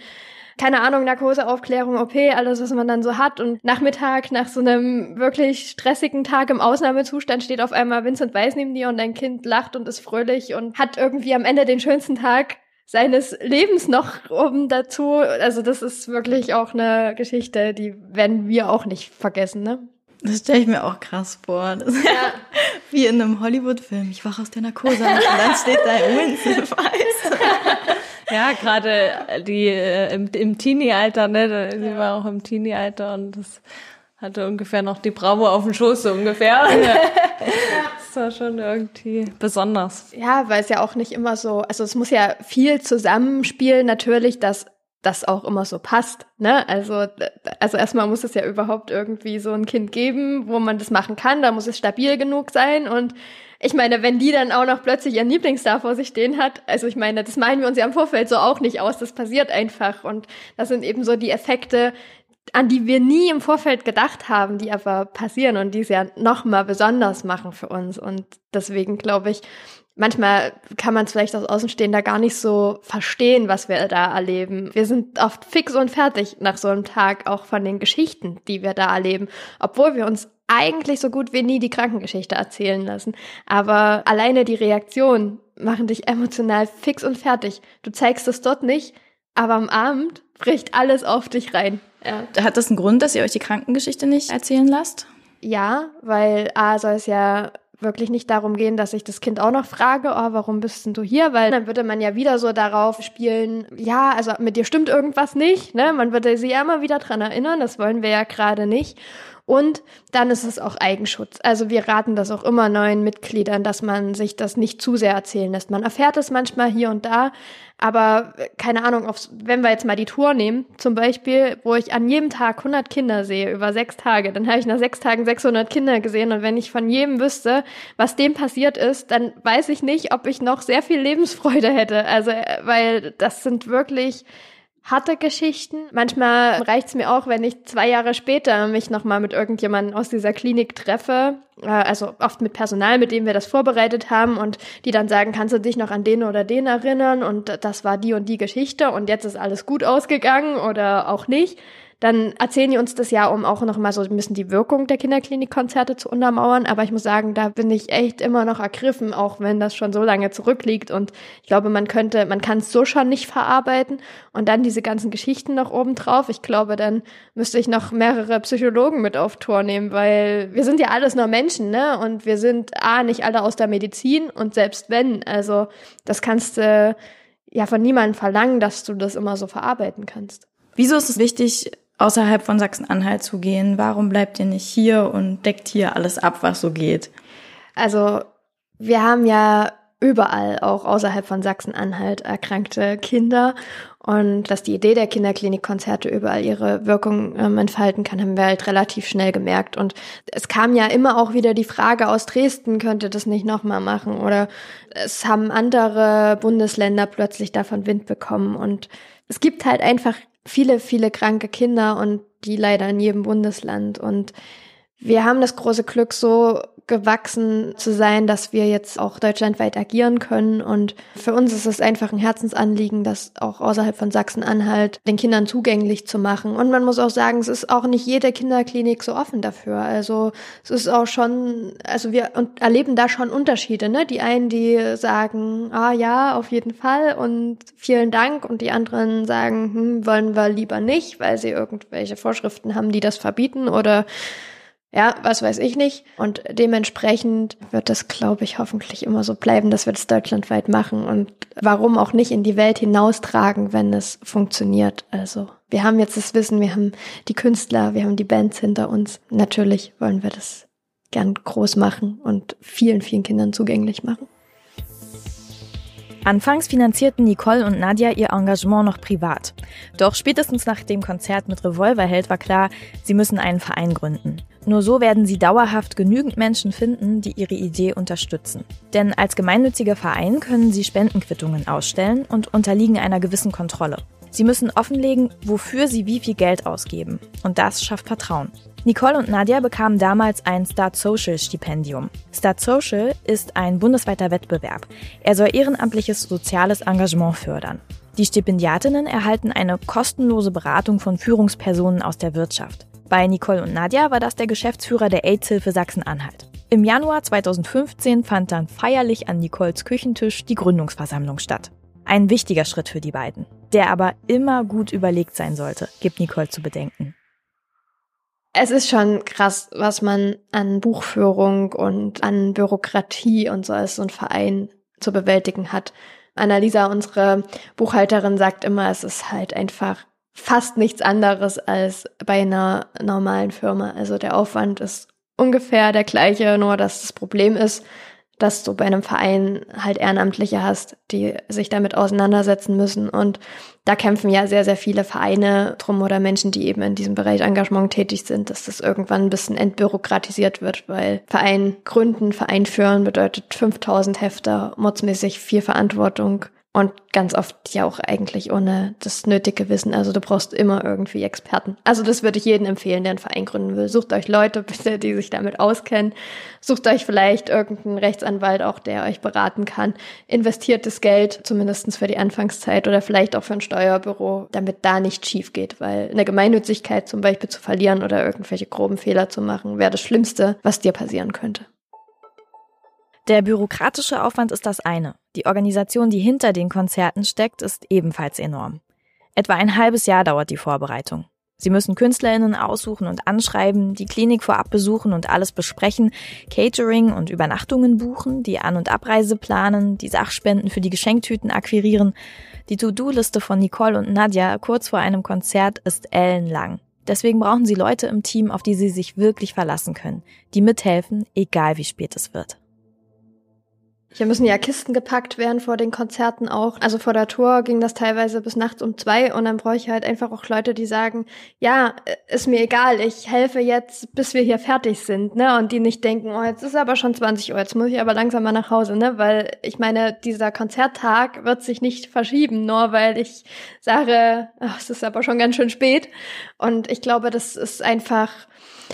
keine Ahnung, Narkoseaufklärung, OP, alles, was man dann so hat. Und Nachmittag, nach so einem wirklich stressigen Tag im Ausnahmezustand, steht auf einmal Vincent Weiß neben dir und dein Kind lacht und ist fröhlich und hat irgendwie am Ende den schönsten Tag seines Lebens noch oben dazu. Also das ist wirklich auch eine Geschichte, die werden wir auch nicht vergessen, ne? Das stelle ich mir auch krass vor. Das ist ja. wie in einem Hollywood-Film. Ich wache aus der Narkose und dann steht da Vincent Weiß. Ja, gerade die äh, im, im Teenie-Alter, ne? Sie war auch im Teenie-Alter und das hatte ungefähr noch die Bravo auf dem Schoß so ungefähr. Ja. das war schon irgendwie besonders. Ja, weil es ja auch nicht immer so, also es muss ja viel zusammenspielen, natürlich, dass das auch immer so passt. Ne? Also, also erstmal muss es ja überhaupt irgendwie so ein Kind geben, wo man das machen kann. Da muss es stabil genug sein und ich meine, wenn die dann auch noch plötzlich ihren Lieblingsstar vor sich stehen hat, also ich meine, das malen wir uns ja im Vorfeld so auch nicht aus, das passiert einfach. Und das sind eben so die Effekte, an die wir nie im Vorfeld gedacht haben, die aber passieren und die es ja noch mal besonders machen für uns. Und deswegen glaube ich, manchmal kann man es vielleicht als Außenstehender gar nicht so verstehen, was wir da erleben. Wir sind oft fix und fertig nach so einem Tag, auch von den Geschichten, die wir da erleben, obwohl wir uns eigentlich so gut wie nie die Krankengeschichte erzählen lassen. Aber alleine die Reaktionen machen dich emotional fix und fertig. Du zeigst es dort nicht, aber am Abend bricht alles auf dich rein. Ja. Hat das einen Grund, dass ihr euch die Krankengeschichte nicht erzählen lasst? Ja, weil A soll es ja wirklich nicht darum gehen, dass ich das Kind auch noch frage, oh, warum bist denn du hier? Weil dann würde man ja wieder so darauf spielen, ja, also mit dir stimmt irgendwas nicht, ne? Man würde sie ja immer wieder dran erinnern, das wollen wir ja gerade nicht. Und dann ist es auch Eigenschutz. Also wir raten das auch immer neuen Mitgliedern, dass man sich das nicht zu sehr erzählen lässt. Man erfährt es manchmal hier und da, aber keine Ahnung, wenn wir jetzt mal die Tour nehmen, zum Beispiel, wo ich an jedem Tag 100 Kinder sehe, über sechs Tage, dann habe ich nach sechs Tagen 600 Kinder gesehen und wenn ich von jedem wüsste, was dem passiert ist, dann weiß ich nicht, ob ich noch sehr viel Lebensfreude hätte. Also, weil das sind wirklich harte Geschichten. Manchmal reicht's mir auch, wenn ich zwei Jahre später mich nochmal mit irgendjemandem aus dieser Klinik treffe, äh, also oft mit Personal, mit dem wir das vorbereitet haben und die dann sagen, kannst du dich noch an den oder den erinnern und das war die und die Geschichte und jetzt ist alles gut ausgegangen oder auch nicht dann erzählen die uns das ja, um auch noch mal so ein bisschen die Wirkung der Kinderklinikkonzerte zu untermauern. Aber ich muss sagen, da bin ich echt immer noch ergriffen, auch wenn das schon so lange zurückliegt. Und ich glaube, man könnte, man kann es so schon nicht verarbeiten. Und dann diese ganzen Geschichten noch oben drauf. Ich glaube, dann müsste ich noch mehrere Psychologen mit auf Tour nehmen, weil wir sind ja alles nur Menschen, ne? Und wir sind A, nicht alle aus der Medizin und selbst wenn, also das kannst du ja von niemandem verlangen, dass du das immer so verarbeiten kannst. Wieso ist es wichtig, außerhalb von Sachsen-Anhalt zu gehen? Warum bleibt ihr nicht hier und deckt hier alles ab, was so geht? Also wir haben ja überall, auch außerhalb von Sachsen-Anhalt, erkrankte Kinder. Und dass die Idee der Kinderklinikkonzerte überall ihre Wirkung ähm, entfalten kann, haben wir halt relativ schnell gemerkt. Und es kam ja immer auch wieder die Frage aus Dresden, könnte das nicht nochmal machen? Oder es haben andere Bundesländer plötzlich davon Wind bekommen. Und es gibt halt einfach viele, viele kranke Kinder und die leider in jedem Bundesland. Und wir haben das große Glück, so gewachsen zu sein, dass wir jetzt auch deutschlandweit agieren können. Und für uns ist es einfach ein Herzensanliegen, das auch außerhalb von Sachsen-Anhalt den Kindern zugänglich zu machen. Und man muss auch sagen, es ist auch nicht jede Kinderklinik so offen dafür. Also es ist auch schon, also wir erleben da schon Unterschiede. Ne? Die einen, die sagen, ah ja, auf jeden Fall und vielen Dank. Und die anderen sagen, hm, wollen wir lieber nicht, weil sie irgendwelche Vorschriften haben, die das verbieten oder ja, was weiß ich nicht. Und dementsprechend wird das, glaube ich, hoffentlich immer so bleiben, dass wir das deutschlandweit machen und warum auch nicht in die Welt hinaustragen, wenn es funktioniert. Also wir haben jetzt das Wissen, wir haben die Künstler, wir haben die Bands hinter uns. Natürlich wollen wir das gern groß machen und vielen, vielen Kindern zugänglich machen. Anfangs finanzierten Nicole und Nadja ihr Engagement noch privat. Doch spätestens nach dem Konzert mit Revolverheld war klar, sie müssen einen Verein gründen. Nur so werden sie dauerhaft genügend Menschen finden, die ihre Idee unterstützen. Denn als gemeinnütziger Verein können sie Spendenquittungen ausstellen und unterliegen einer gewissen Kontrolle. Sie müssen offenlegen, wofür sie wie viel Geld ausgeben. Und das schafft Vertrauen. Nicole und Nadia bekamen damals ein Start Social Stipendium. Start Social ist ein bundesweiter Wettbewerb. Er soll ehrenamtliches soziales Engagement fördern. Die Stipendiatinnen erhalten eine kostenlose Beratung von Führungspersonen aus der Wirtschaft. Bei Nicole und Nadia war das der Geschäftsführer der AIDS-Hilfe Sachsen-Anhalt. Im Januar 2015 fand dann feierlich an Nicoles Küchentisch die Gründungsversammlung statt. Ein wichtiger Schritt für die beiden, der aber immer gut überlegt sein sollte, gibt Nicole zu bedenken es ist schon krass, was man an Buchführung und an Bürokratie und so als so ein Verein zu bewältigen hat. Annalisa, unsere Buchhalterin, sagt immer, es ist halt einfach fast nichts anderes als bei einer normalen Firma. Also der Aufwand ist ungefähr der gleiche, nur dass das Problem ist, dass du bei einem Verein halt Ehrenamtliche hast, die sich damit auseinandersetzen müssen. Und da kämpfen ja sehr, sehr viele Vereine drum oder Menschen, die eben in diesem Bereich Engagement tätig sind, dass das irgendwann ein bisschen entbürokratisiert wird, weil Verein gründen, Verein führen bedeutet 5000 Hefter, mordsmäßig viel Verantwortung, Und ganz oft ja auch eigentlich ohne das nötige Wissen. Also du brauchst immer irgendwie Experten. Also das würde ich jedem empfehlen, der einen Verein gründen will. Sucht euch Leute, bitte, die sich damit auskennen. Sucht euch vielleicht irgendeinen Rechtsanwalt auch, der euch beraten kann. Investiert das Geld, zumindestens für die Anfangszeit oder vielleicht auch für ein Steuerbüro, damit da nicht schief geht. Weil eine Gemeinnützigkeit zum Beispiel zu verlieren oder irgendwelche groben Fehler zu machen, wäre das Schlimmste, was dir passieren könnte. Der bürokratische Aufwand ist das eine. Die Organisation, die hinter den Konzerten steckt, ist ebenfalls enorm. Etwa ein halbes Jahr dauert die Vorbereitung. Sie müssen KünstlerInnen aussuchen und anschreiben, die Klinik vorab besuchen und alles besprechen, Catering und Übernachtungen buchen, die An- und Abreise planen, die Sachspenden für die Geschenktüten akquirieren. Die To-Do-Liste von Nicole und Nadja kurz vor einem Konzert ist ellenlang. Deswegen brauchen sie Leute im Team, auf die sie sich wirklich verlassen können, die mithelfen, egal wie spät es wird. Hier müssen ja Kisten gepackt werden vor den Konzerten auch. Also vor der Tour ging das teilweise bis nachts um zwei und dann brauche ich halt einfach auch Leute, die sagen, ja, ist mir egal, ich helfe jetzt, bis wir hier fertig sind, ne? Und die nicht denken, oh, jetzt ist aber schon 20 Uhr, jetzt muss ich aber langsam mal nach Hause, ne? Weil ich meine, dieser Konzerttag wird sich nicht verschieben, nur weil ich sage, ach, es ist aber schon ganz schön spät. Und ich glaube, das ist einfach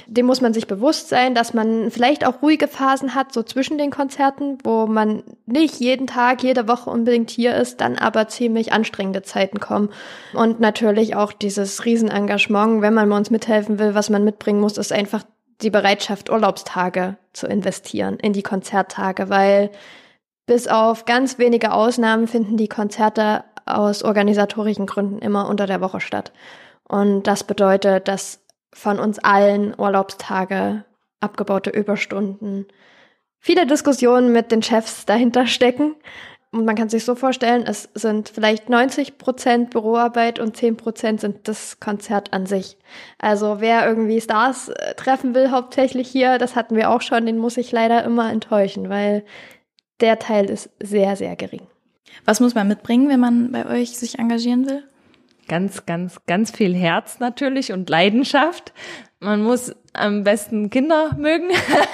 dem muss man sich bewusst sein, dass man vielleicht auch ruhige Phasen hat, so zwischen den Konzerten, wo man nicht jeden Tag, jede Woche unbedingt hier ist, dann aber ziemlich anstrengende Zeiten kommen. Und natürlich auch dieses Riesenengagement, wenn man bei uns mithelfen will, was man mitbringen muss, ist einfach die Bereitschaft, Urlaubstage zu investieren in die Konzerttage, weil bis auf ganz wenige Ausnahmen finden die Konzerte aus organisatorischen Gründen immer unter der Woche statt. Und das bedeutet, dass von uns allen Urlaubstage, abgebaute Überstunden, viele Diskussionen mit den Chefs dahinter stecken. Und man kann sich so vorstellen, es sind vielleicht 90 Prozent Büroarbeit und 10 Prozent sind das Konzert an sich. Also wer irgendwie Stars äh, treffen will, hauptsächlich hier, das hatten wir auch schon, den muss ich leider immer enttäuschen, weil der Teil ist sehr, sehr gering. Was muss man mitbringen, wenn man bei euch sich engagieren will? Ganz, ganz, ganz viel Herz natürlich und Leidenschaft. Man muss am besten Kinder mögen.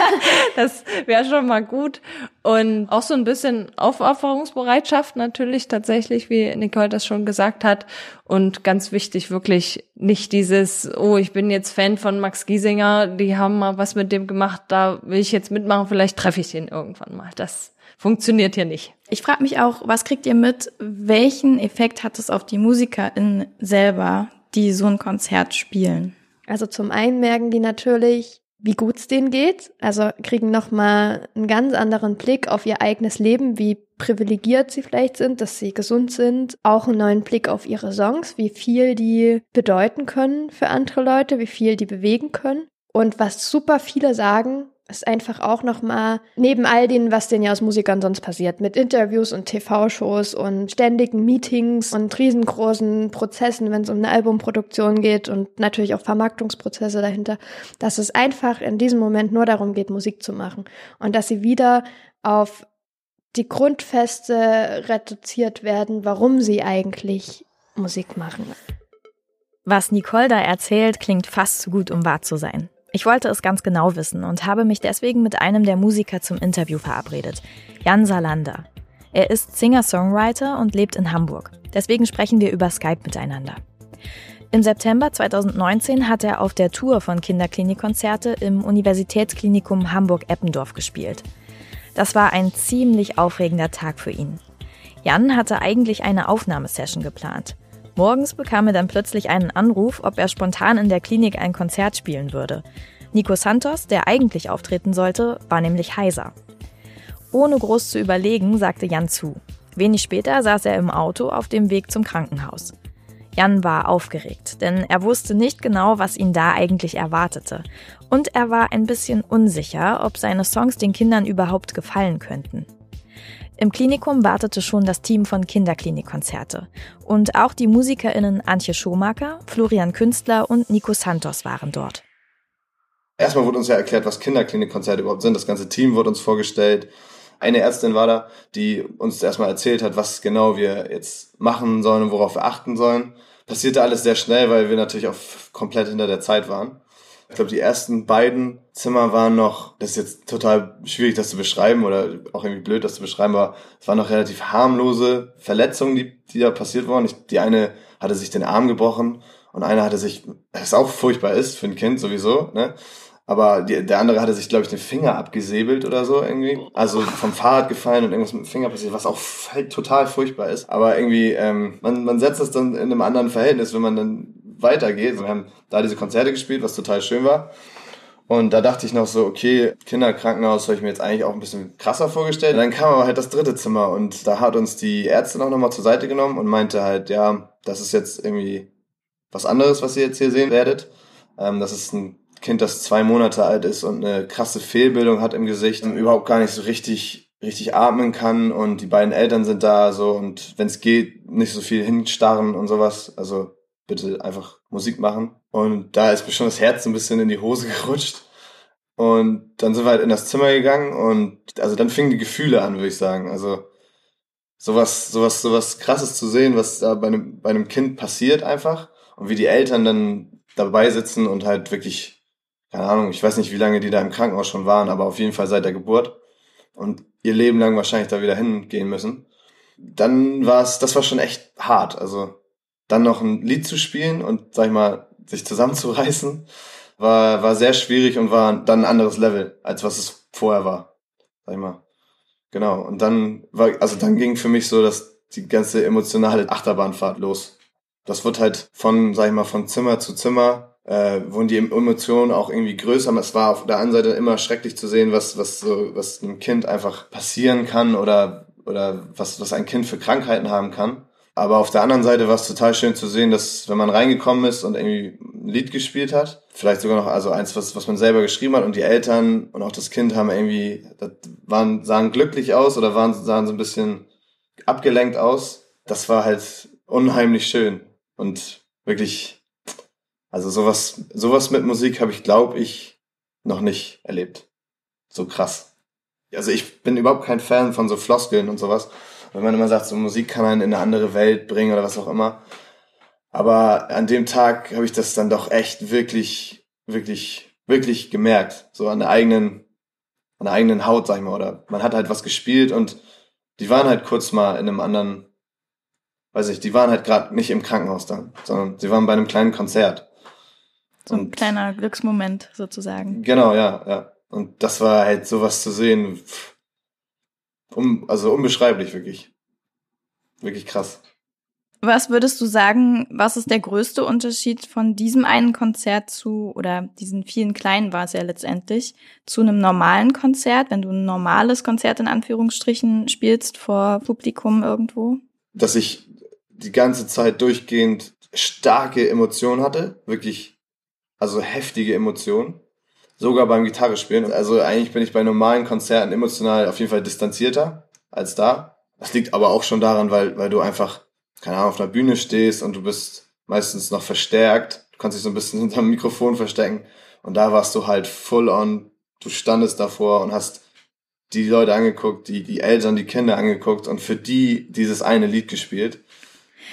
das wäre schon mal gut. Und auch so ein bisschen Aufopferungsbereitschaft natürlich tatsächlich, wie Nicole das schon gesagt hat. Und ganz wichtig, wirklich nicht dieses, oh, ich bin jetzt Fan von Max Giesinger, die haben mal was mit dem gemacht, da will ich jetzt mitmachen, vielleicht treffe ich ihn irgendwann mal. Das funktioniert hier nicht. Ich frage mich auch, was kriegt ihr mit? Welchen Effekt hat es auf die MusikerInnen selber, die so ein Konzert spielen? Also zum einen merken die natürlich, wie gut es denen geht. Also kriegen nochmal einen ganz anderen Blick auf ihr eigenes Leben, wie privilegiert sie vielleicht sind, dass sie gesund sind. Auch einen neuen Blick auf ihre Songs, wie viel die bedeuten können für andere Leute, wie viel die bewegen können. Und was super viele sagen, ist einfach auch nochmal neben all dem, was denn ja aus Musikern sonst passiert, mit Interviews und TV-Shows und ständigen Meetings und riesengroßen Prozessen, wenn es um eine Albumproduktion geht und natürlich auch Vermarktungsprozesse dahinter, dass es einfach in diesem Moment nur darum geht, Musik zu machen und dass sie wieder auf die Grundfeste reduziert werden, warum sie eigentlich Musik machen. Was Nicole da erzählt, klingt fast zu gut, um wahr zu sein. Ich wollte es ganz genau wissen und habe mich deswegen mit einem der Musiker zum Interview verabredet, Jan Salander. Er ist Singer-Songwriter und lebt in Hamburg. Deswegen sprechen wir über Skype miteinander. Im September 2019 hat er auf der Tour von Kinderklinikkonzerte im Universitätsklinikum Hamburg-Eppendorf gespielt. Das war ein ziemlich aufregender Tag für ihn. Jan hatte eigentlich eine Aufnahmesession geplant. Morgens bekam er dann plötzlich einen Anruf, ob er spontan in der Klinik ein Konzert spielen würde. Nico Santos, der eigentlich auftreten sollte, war nämlich heiser. Ohne groß zu überlegen, sagte Jan zu. Wenig später saß er im Auto auf dem Weg zum Krankenhaus. Jan war aufgeregt, denn er wusste nicht genau, was ihn da eigentlich erwartete. Und er war ein bisschen unsicher, ob seine Songs den Kindern überhaupt gefallen könnten. Im Klinikum wartete schon das Team von Kinderklinikkonzerte. Und auch die MusikerInnen Antje Schomaker, Florian Künstler und Nico Santos waren dort. Erstmal wurde uns ja erklärt, was Kinderklinikkonzerte überhaupt sind. Das ganze Team wurde uns vorgestellt. Eine Ärztin war da, die uns erstmal erzählt hat, was genau wir jetzt machen sollen und worauf wir achten sollen. Passierte alles sehr schnell, weil wir natürlich auch komplett hinter der Zeit waren. Ich glaube, die ersten beiden Zimmer waren noch, das ist jetzt total schwierig, das zu beschreiben oder auch irgendwie blöd, das zu beschreiben, aber es waren noch relativ harmlose Verletzungen, die, die da passiert waren. Ich, die eine hatte sich den Arm gebrochen und eine hatte sich, was auch furchtbar ist für ein Kind sowieso, ne? Aber die, der andere hatte sich, glaube ich, den Finger abgesäbelt oder so irgendwie. Also vom Fahrrad gefallen und irgendwas mit dem Finger passiert, was auch total furchtbar ist. Aber irgendwie, ähm, man, man setzt das dann in einem anderen Verhältnis, wenn man dann weitergeht. Wir haben da diese Konzerte gespielt, was total schön war. Und da dachte ich noch so, okay, Kinderkrankenhaus habe ich mir jetzt eigentlich auch ein bisschen krasser vorgestellt. Und dann kam aber halt das dritte Zimmer und da hat uns die Ärztin auch nochmal zur Seite genommen und meinte halt, ja, das ist jetzt irgendwie was anderes, was ihr jetzt hier sehen werdet. Ähm, das ist ein Kind, das zwei Monate alt ist und eine krasse Fehlbildung hat im Gesicht und überhaupt gar nicht so richtig, richtig atmen kann und die beiden Eltern sind da so und wenn es geht, nicht so viel hinstarren und sowas. Also bitte einfach Musik machen. Und da ist mir schon das Herz ein bisschen in die Hose gerutscht. Und dann sind wir halt in das Zimmer gegangen und also dann fingen die Gefühle an, würde ich sagen. Also sowas, sowas, sowas krasses zu sehen, was da bei einem, bei einem Kind passiert einfach und wie die Eltern dann dabei sitzen und halt wirklich keine Ahnung, ich weiß nicht, wie lange die da im Krankenhaus schon waren, aber auf jeden Fall seit der Geburt und ihr Leben lang wahrscheinlich da wieder hingehen müssen. Dann war es, das war schon echt hart. Also dann noch ein Lied zu spielen und, sag ich mal, sich zusammenzureißen, war, war sehr schwierig und war dann ein anderes Level, als was es vorher war. Sag ich mal. Genau. Und dann war, also dann ging für mich so, dass die ganze emotionale Achterbahnfahrt los. Das wird halt von, sag ich mal, von Zimmer zu Zimmer äh, wurden die Emotionen auch irgendwie größer. Es war auf der einen Seite immer schrecklich zu sehen, was, was, so, was einem Kind einfach passieren kann oder, oder was, was ein Kind für Krankheiten haben kann. Aber auf der anderen Seite war es total schön zu sehen, dass wenn man reingekommen ist und irgendwie ein Lied gespielt hat, vielleicht sogar noch also eins, was, was man selber geschrieben hat und die Eltern und auch das Kind haben irgendwie, das waren, sahen glücklich aus oder waren, sahen so ein bisschen abgelenkt aus. Das war halt unheimlich schön und wirklich also sowas, sowas mit Musik habe ich, glaube ich, noch nicht erlebt. So krass. Also ich bin überhaupt kein Fan von so Floskeln und sowas. Wenn man immer sagt, so Musik kann einen in eine andere Welt bringen oder was auch immer. Aber an dem Tag habe ich das dann doch echt wirklich, wirklich, wirklich gemerkt. So an der eigenen, an der eigenen Haut, sag ich mal. Oder man hat halt was gespielt und die waren halt kurz mal in einem anderen, weiß ich, die waren halt gerade nicht im Krankenhaus dann, sondern sie waren bei einem kleinen Konzert. So ein und, kleiner Glücksmoment sozusagen. Genau, ja, ja. Und das war halt sowas zu sehen, um, also unbeschreiblich wirklich. Wirklich krass. Was würdest du sagen, was ist der größte Unterschied von diesem einen Konzert zu, oder diesen vielen kleinen war es ja letztendlich, zu einem normalen Konzert, wenn du ein normales Konzert in Anführungsstrichen spielst vor Publikum irgendwo? Dass ich die ganze Zeit durchgehend starke Emotionen hatte, wirklich also heftige Emotionen. Sogar beim Gitarre spielen. Also eigentlich bin ich bei normalen Konzerten emotional auf jeden Fall distanzierter als da. Das liegt aber auch schon daran, weil, weil du einfach, keine Ahnung, auf einer Bühne stehst und du bist meistens noch verstärkt. Du kannst dich so ein bisschen hinterm Mikrofon verstecken. Und da warst du halt full on. Du standest davor und hast die Leute angeguckt, die, die Eltern, die Kinder angeguckt und für die dieses eine Lied gespielt.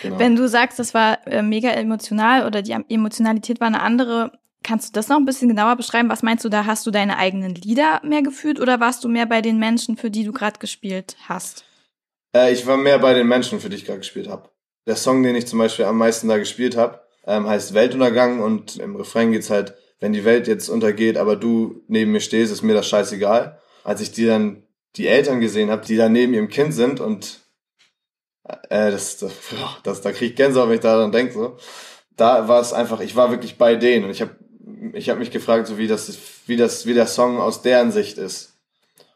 Genau. Wenn du sagst, das war äh, mega emotional oder die Emotionalität war eine andere, kannst du das noch ein bisschen genauer beschreiben? Was meinst du da? Hast du deine eigenen Lieder mehr gefühlt oder warst du mehr bei den Menschen, für die du gerade gespielt hast? Äh, ich war mehr bei den Menschen, für die ich gerade gespielt habe. Der Song, den ich zum Beispiel am meisten da gespielt habe, ähm, heißt Weltuntergang und im Refrain geht's halt, wenn die Welt jetzt untergeht, aber du neben mir stehst, ist mir das scheißegal. Als ich die dann die Eltern gesehen habe, die da neben ihrem Kind sind und äh, das, das, das, da krieg ich Gänsehaut, wenn ich daran denke. So. Da war es einfach, ich war wirklich bei denen und ich habe ich hab mich gefragt, so wie das, wie das, wie der Song aus deren Sicht ist.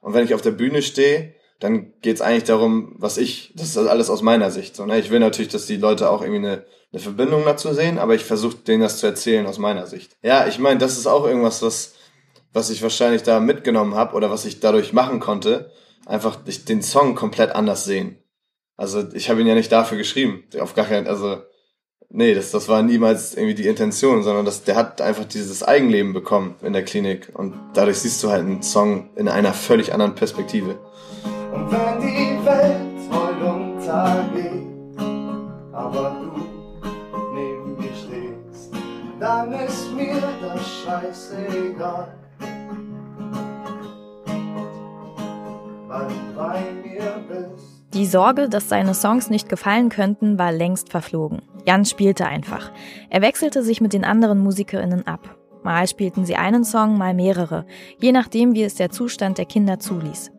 Und wenn ich auf der Bühne stehe, dann geht's eigentlich darum, was ich, das ist alles aus meiner Sicht. So, ne? Ich will natürlich, dass die Leute auch irgendwie eine, eine Verbindung dazu sehen, aber ich versuche denen das zu erzählen aus meiner Sicht. Ja, ich meine, das ist auch irgendwas, was, was ich wahrscheinlich da mitgenommen habe oder was ich dadurch machen konnte. Einfach den Song komplett anders sehen. Also ich habe ihn ja nicht dafür geschrieben. Auf gar keinen, also nee, das, das war niemals irgendwie die Intention, sondern das, der hat einfach dieses Eigenleben bekommen in der Klinik. Und dadurch siehst du halt einen Song in einer völlig anderen Perspektive. Und wenn die Welt heute untergeht, aber du neben mir stehst, dann ist mir das scheißegal. Weil du bei mir bist. Die Sorge, dass seine Songs nicht gefallen könnten, war längst verflogen. Jan spielte einfach. Er wechselte sich mit den anderen MusikerInnen ab. Mal spielten sie einen Song, mal mehrere, je nachdem, wie es der Zustand der Kinder zuließ.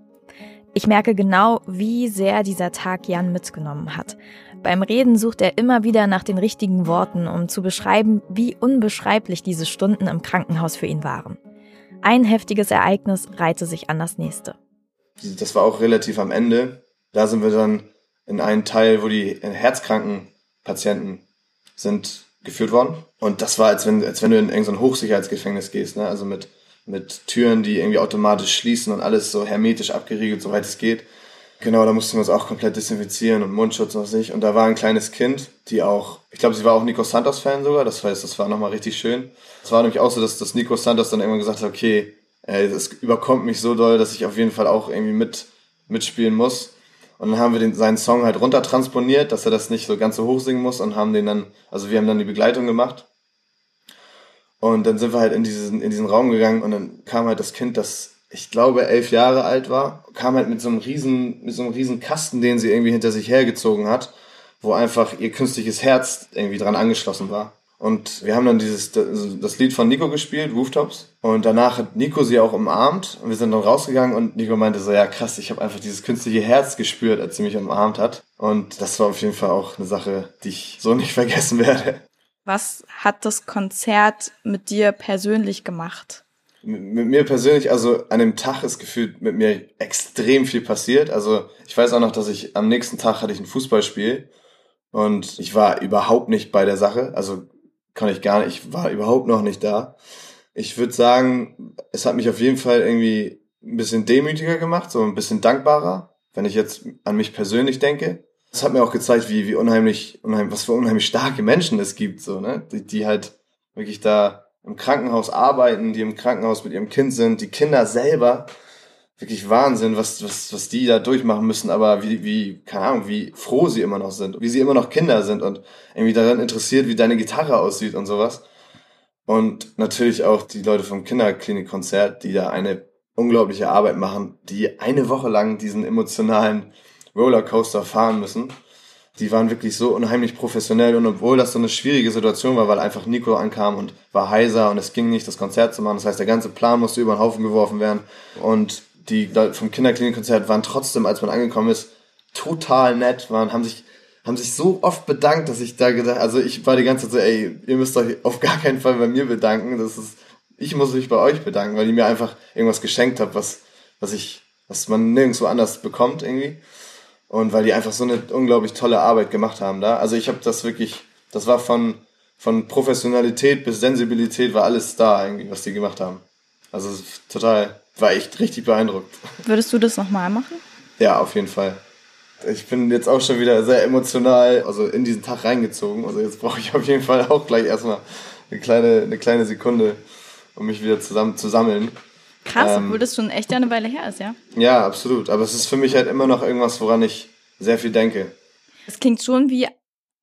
Ich merke genau, wie sehr dieser Tag Jan mitgenommen hat. Beim Reden sucht er immer wieder nach den richtigen Worten, um zu beschreiben, wie unbeschreiblich diese Stunden im Krankenhaus für ihn waren. Ein heftiges Ereignis reihte sich an das nächste. Das war auch relativ am Ende. Da sind wir dann in einen Teil, wo die herzkranken Patienten sind geführt worden. Und das war, als wenn, als wenn du in irgendein Hochsicherheitsgefängnis gehst, ne? Also mit, mit Türen, die irgendwie automatisch schließen und alles so hermetisch abgeriegelt, soweit es geht. Genau, da mussten wir uns auch komplett desinfizieren und Mundschutz noch sich. Und da war ein kleines Kind, die auch, ich glaube, sie war auch Nico Santos-Fan sogar, das heißt, das war nochmal richtig schön. Es war nämlich auch so, dass, dass Nico Santos dann irgendwann gesagt hat, okay, es überkommt mich so doll, dass ich auf jeden Fall auch irgendwie mit, mitspielen muss. Und dann haben wir den, seinen Song halt runter transponiert, dass er das nicht so ganz so hoch singen muss und haben den dann, also wir haben dann die Begleitung gemacht. Und dann sind wir halt in diesen, in diesen Raum gegangen und dann kam halt das Kind, das ich glaube elf Jahre alt war, kam halt mit so einem riesen, mit so einem riesen Kasten, den sie irgendwie hinter sich hergezogen hat, wo einfach ihr künstliches Herz irgendwie dran angeschlossen war. Und wir haben dann dieses, das Lied von Nico gespielt, Rooftops. Und danach hat Nico sie auch umarmt. Und wir sind dann rausgegangen und Nico meinte so, ja krass, ich habe einfach dieses künstliche Herz gespürt, als sie mich umarmt hat. Und das war auf jeden Fall auch eine Sache, die ich so nicht vergessen werde. Was hat das Konzert mit dir persönlich gemacht? Mit mir persönlich, also an dem Tag ist gefühlt mit mir extrem viel passiert. Also ich weiß auch noch, dass ich am nächsten Tag hatte ich ein Fußballspiel und ich war überhaupt nicht bei der Sache. Also kann ich gar nicht, ich war überhaupt noch nicht da. Ich würde sagen, es hat mich auf jeden Fall irgendwie ein bisschen demütiger gemacht, so ein bisschen dankbarer, wenn ich jetzt an mich persönlich denke. Es hat mir auch gezeigt, wie, wie unheimlich, unheimlich, was für unheimlich starke Menschen es gibt, so, ne, die, die halt wirklich da im Krankenhaus arbeiten, die im Krankenhaus mit ihrem Kind sind, die Kinder selber, wirklich Wahnsinn, was, was, was die da durchmachen müssen, aber wie, wie, keine Ahnung, wie froh sie immer noch sind, wie sie immer noch Kinder sind und irgendwie daran interessiert, wie deine Gitarre aussieht und sowas. Und natürlich auch die Leute vom Kinderklinikkonzert, die da eine unglaubliche Arbeit machen, die eine Woche lang diesen emotionalen Rollercoaster fahren müssen. Die waren wirklich so unheimlich professionell und obwohl das so eine schwierige Situation war, weil einfach Nico ankam und war heiser und es ging nicht, das Konzert zu machen. Das heißt, der ganze Plan musste über den Haufen geworfen werden und die Leute vom Kinderklinikkonzert waren trotzdem, als man angekommen ist, total nett, waren, haben sich, haben sich so oft bedankt, dass ich da gedacht, also ich war die ganze Zeit so, ey, ihr müsst euch auf gar keinen Fall bei mir bedanken, das ist, ich muss mich bei euch bedanken, weil ihr mir einfach irgendwas geschenkt habt, was, was ich, was man nirgendwo anders bekommt irgendwie. Und weil die einfach so eine unglaublich tolle Arbeit gemacht haben da. Also ich habe das wirklich, das war von, von Professionalität bis Sensibilität war alles da irgendwie, was die gemacht haben. Also total war echt richtig beeindruckt. Würdest du das nochmal machen? Ja, auf jeden Fall. Ich bin jetzt auch schon wieder sehr emotional, also in diesen Tag reingezogen. Also jetzt brauche ich auf jeden Fall auch gleich erstmal eine kleine, eine kleine Sekunde, um mich wieder zusammen zu sammeln. Krass, ähm, obwohl das schon echt eine Weile her ist, ja? Ja, absolut. Aber es ist für mich halt immer noch irgendwas, woran ich sehr viel denke. Es klingt schon wie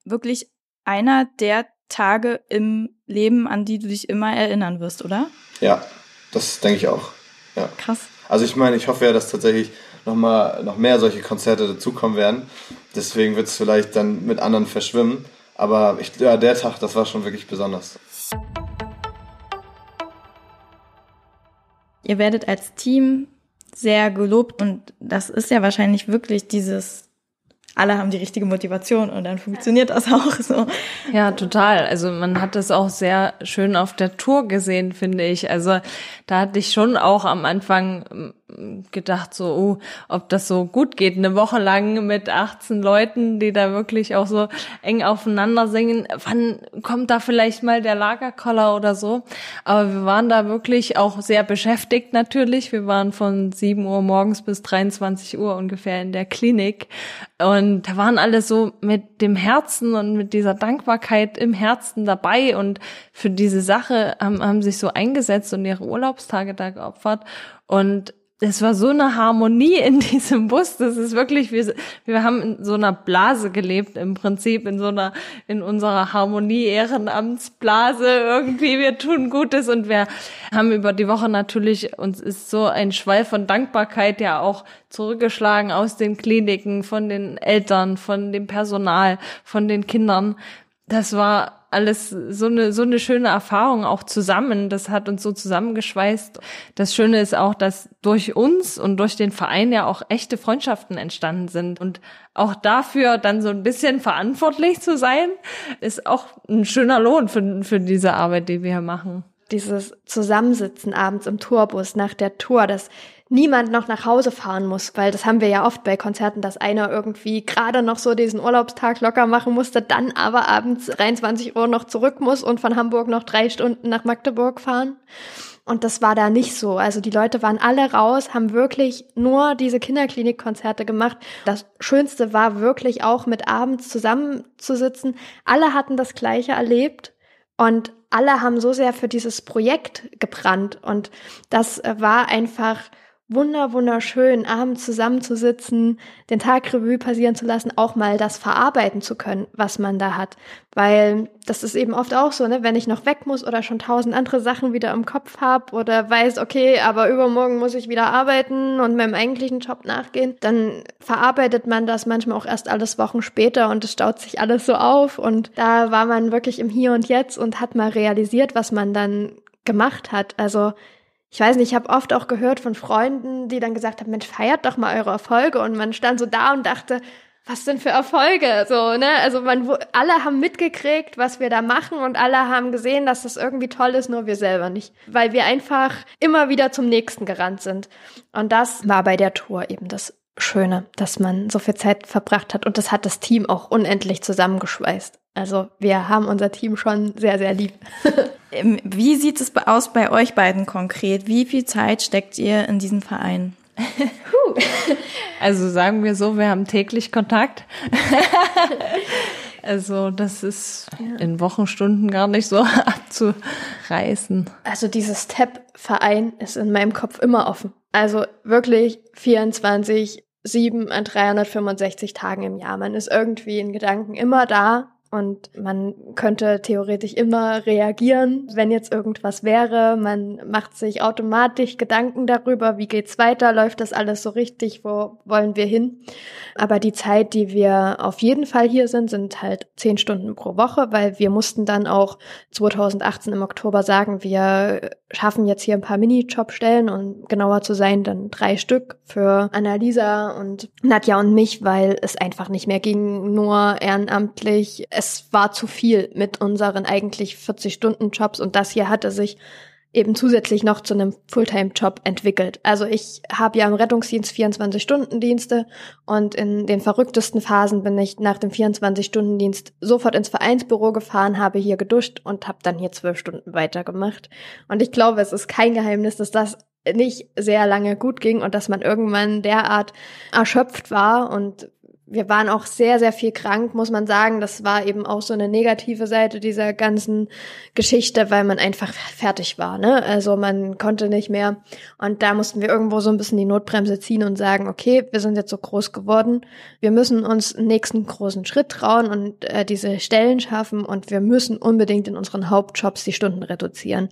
wirklich einer der Tage im Leben, an die du dich immer erinnern wirst, oder? Ja, das denke ich auch. Ja. Krass. Also ich meine, ich hoffe ja, dass tatsächlich noch mal noch mehr solche Konzerte dazukommen werden. Deswegen wird es vielleicht dann mit anderen verschwimmen. Aber ich, ja, der Tag, das war schon wirklich besonders. Ihr werdet als Team sehr gelobt und das ist ja wahrscheinlich wirklich dieses alle haben die richtige Motivation und dann funktioniert das auch so. Ja, total. Also man hat das auch sehr schön auf der Tour gesehen, finde ich. Also da hatte ich schon auch am Anfang gedacht, so, oh, ob das so gut geht, eine Woche lang mit 18 Leuten, die da wirklich auch so eng aufeinander singen. Wann kommt da vielleicht mal der Lagerkoller oder so? Aber wir waren da wirklich auch sehr beschäftigt natürlich. Wir waren von 7 Uhr morgens bis 23 Uhr ungefähr in der Klinik. Und da waren alle so mit dem Herzen und mit dieser Dankbarkeit im Herzen dabei und für diese Sache haben, haben sich so eingesetzt und ihre Urlaubstage da geopfert. Und es war so eine Harmonie in diesem Bus. Das ist wirklich, wir, wir haben in so einer Blase gelebt im Prinzip, in so einer, in unserer Harmonie-Ehrenamtsblase irgendwie. Wir tun Gutes und wir haben über die Woche natürlich, uns ist so ein Schwall von Dankbarkeit ja auch zurückgeschlagen aus den Kliniken, von den Eltern, von dem Personal, von den Kindern. Das war alles so eine, so eine schöne Erfahrung auch zusammen. Das hat uns so zusammengeschweißt. Das Schöne ist auch, dass durch uns und durch den Verein ja auch echte Freundschaften entstanden sind. Und auch dafür dann so ein bisschen verantwortlich zu sein, ist auch ein schöner Lohn für, für diese Arbeit, die wir hier machen. Dieses Zusammensitzen abends im Tourbus nach der Tour, das niemand noch nach Hause fahren muss, weil das haben wir ja oft bei Konzerten, dass einer irgendwie gerade noch so diesen Urlaubstag locker machen musste, dann aber abends 23 Uhr noch zurück muss und von Hamburg noch drei Stunden nach Magdeburg fahren. Und das war da nicht so. Also die Leute waren alle raus, haben wirklich nur diese Kinderklinikkonzerte gemacht. Das Schönste war wirklich auch mit abends zusammenzusitzen. Alle hatten das Gleiche erlebt und alle haben so sehr für dieses Projekt gebrannt. Und das war einfach wunder, wunderschön, abends zusammenzusitzen, den Tag Revue passieren zu lassen, auch mal das verarbeiten zu können, was man da hat. Weil das ist eben oft auch so, ne, wenn ich noch weg muss oder schon tausend andere Sachen wieder im Kopf habe oder weiß, okay, aber übermorgen muss ich wieder arbeiten und meinem eigentlichen Job nachgehen, dann verarbeitet man das manchmal auch erst alles Wochen später und es staut sich alles so auf und da war man wirklich im Hier und Jetzt und hat mal realisiert, was man dann gemacht hat. Also ich weiß nicht, ich habe oft auch gehört von Freunden, die dann gesagt haben, Mensch, feiert doch mal eure Erfolge. Und man stand so da und dachte, was denn für Erfolge? So, ne? Also man, alle haben mitgekriegt, was wir da machen und alle haben gesehen, dass das irgendwie toll ist, nur wir selber nicht. Weil wir einfach immer wieder zum nächsten gerannt sind. Und das war bei der Tour eben das Schöne, dass man so viel Zeit verbracht hat und das hat das Team auch unendlich zusammengeschweißt. Also wir haben unser Team schon sehr, sehr lieb. Ähm, wie sieht es aus bei euch beiden konkret? Wie viel Zeit steckt ihr in diesen Verein? also sagen wir so, wir haben täglich Kontakt. also das ist in Wochenstunden gar nicht so abzureißen. Also dieses TAP-Verein ist in meinem Kopf immer offen. Also wirklich 24 7 an 365 Tagen im Jahr. Man ist irgendwie in Gedanken immer da und man könnte theoretisch immer reagieren, wenn jetzt irgendwas wäre. Man macht sich automatisch Gedanken darüber, wie geht's weiter, läuft das alles so richtig, wo wollen wir hin. Aber die Zeit, die wir auf jeden Fall hier sind, sind halt zehn Stunden pro Woche, weil wir mussten dann auch 2018 im Oktober sagen, wir schaffen jetzt hier ein paar Minijobstellen und genauer zu sein, dann drei Stück für Annalisa und Nadja und mich, weil es einfach nicht mehr ging, nur ehrenamtlich es war zu viel mit unseren eigentlich 40-Stunden-Jobs und das hier hatte sich eben zusätzlich noch zu einem Fulltime-Job entwickelt. Also ich habe ja im Rettungsdienst 24-Stunden-Dienste und in den verrücktesten Phasen bin ich nach dem 24-Stunden-Dienst sofort ins Vereinsbüro gefahren, habe hier geduscht und habe dann hier zwölf Stunden weitergemacht. Und ich glaube, es ist kein Geheimnis, dass das nicht sehr lange gut ging und dass man irgendwann derart erschöpft war und wir waren auch sehr, sehr viel krank, muss man sagen. Das war eben auch so eine negative Seite dieser ganzen Geschichte, weil man einfach fertig war. Ne? Also man konnte nicht mehr. Und da mussten wir irgendwo so ein bisschen die Notbremse ziehen und sagen, okay, wir sind jetzt so groß geworden. Wir müssen uns einen nächsten großen Schritt trauen und äh, diese Stellen schaffen. Und wir müssen unbedingt in unseren Hauptjobs die Stunden reduzieren.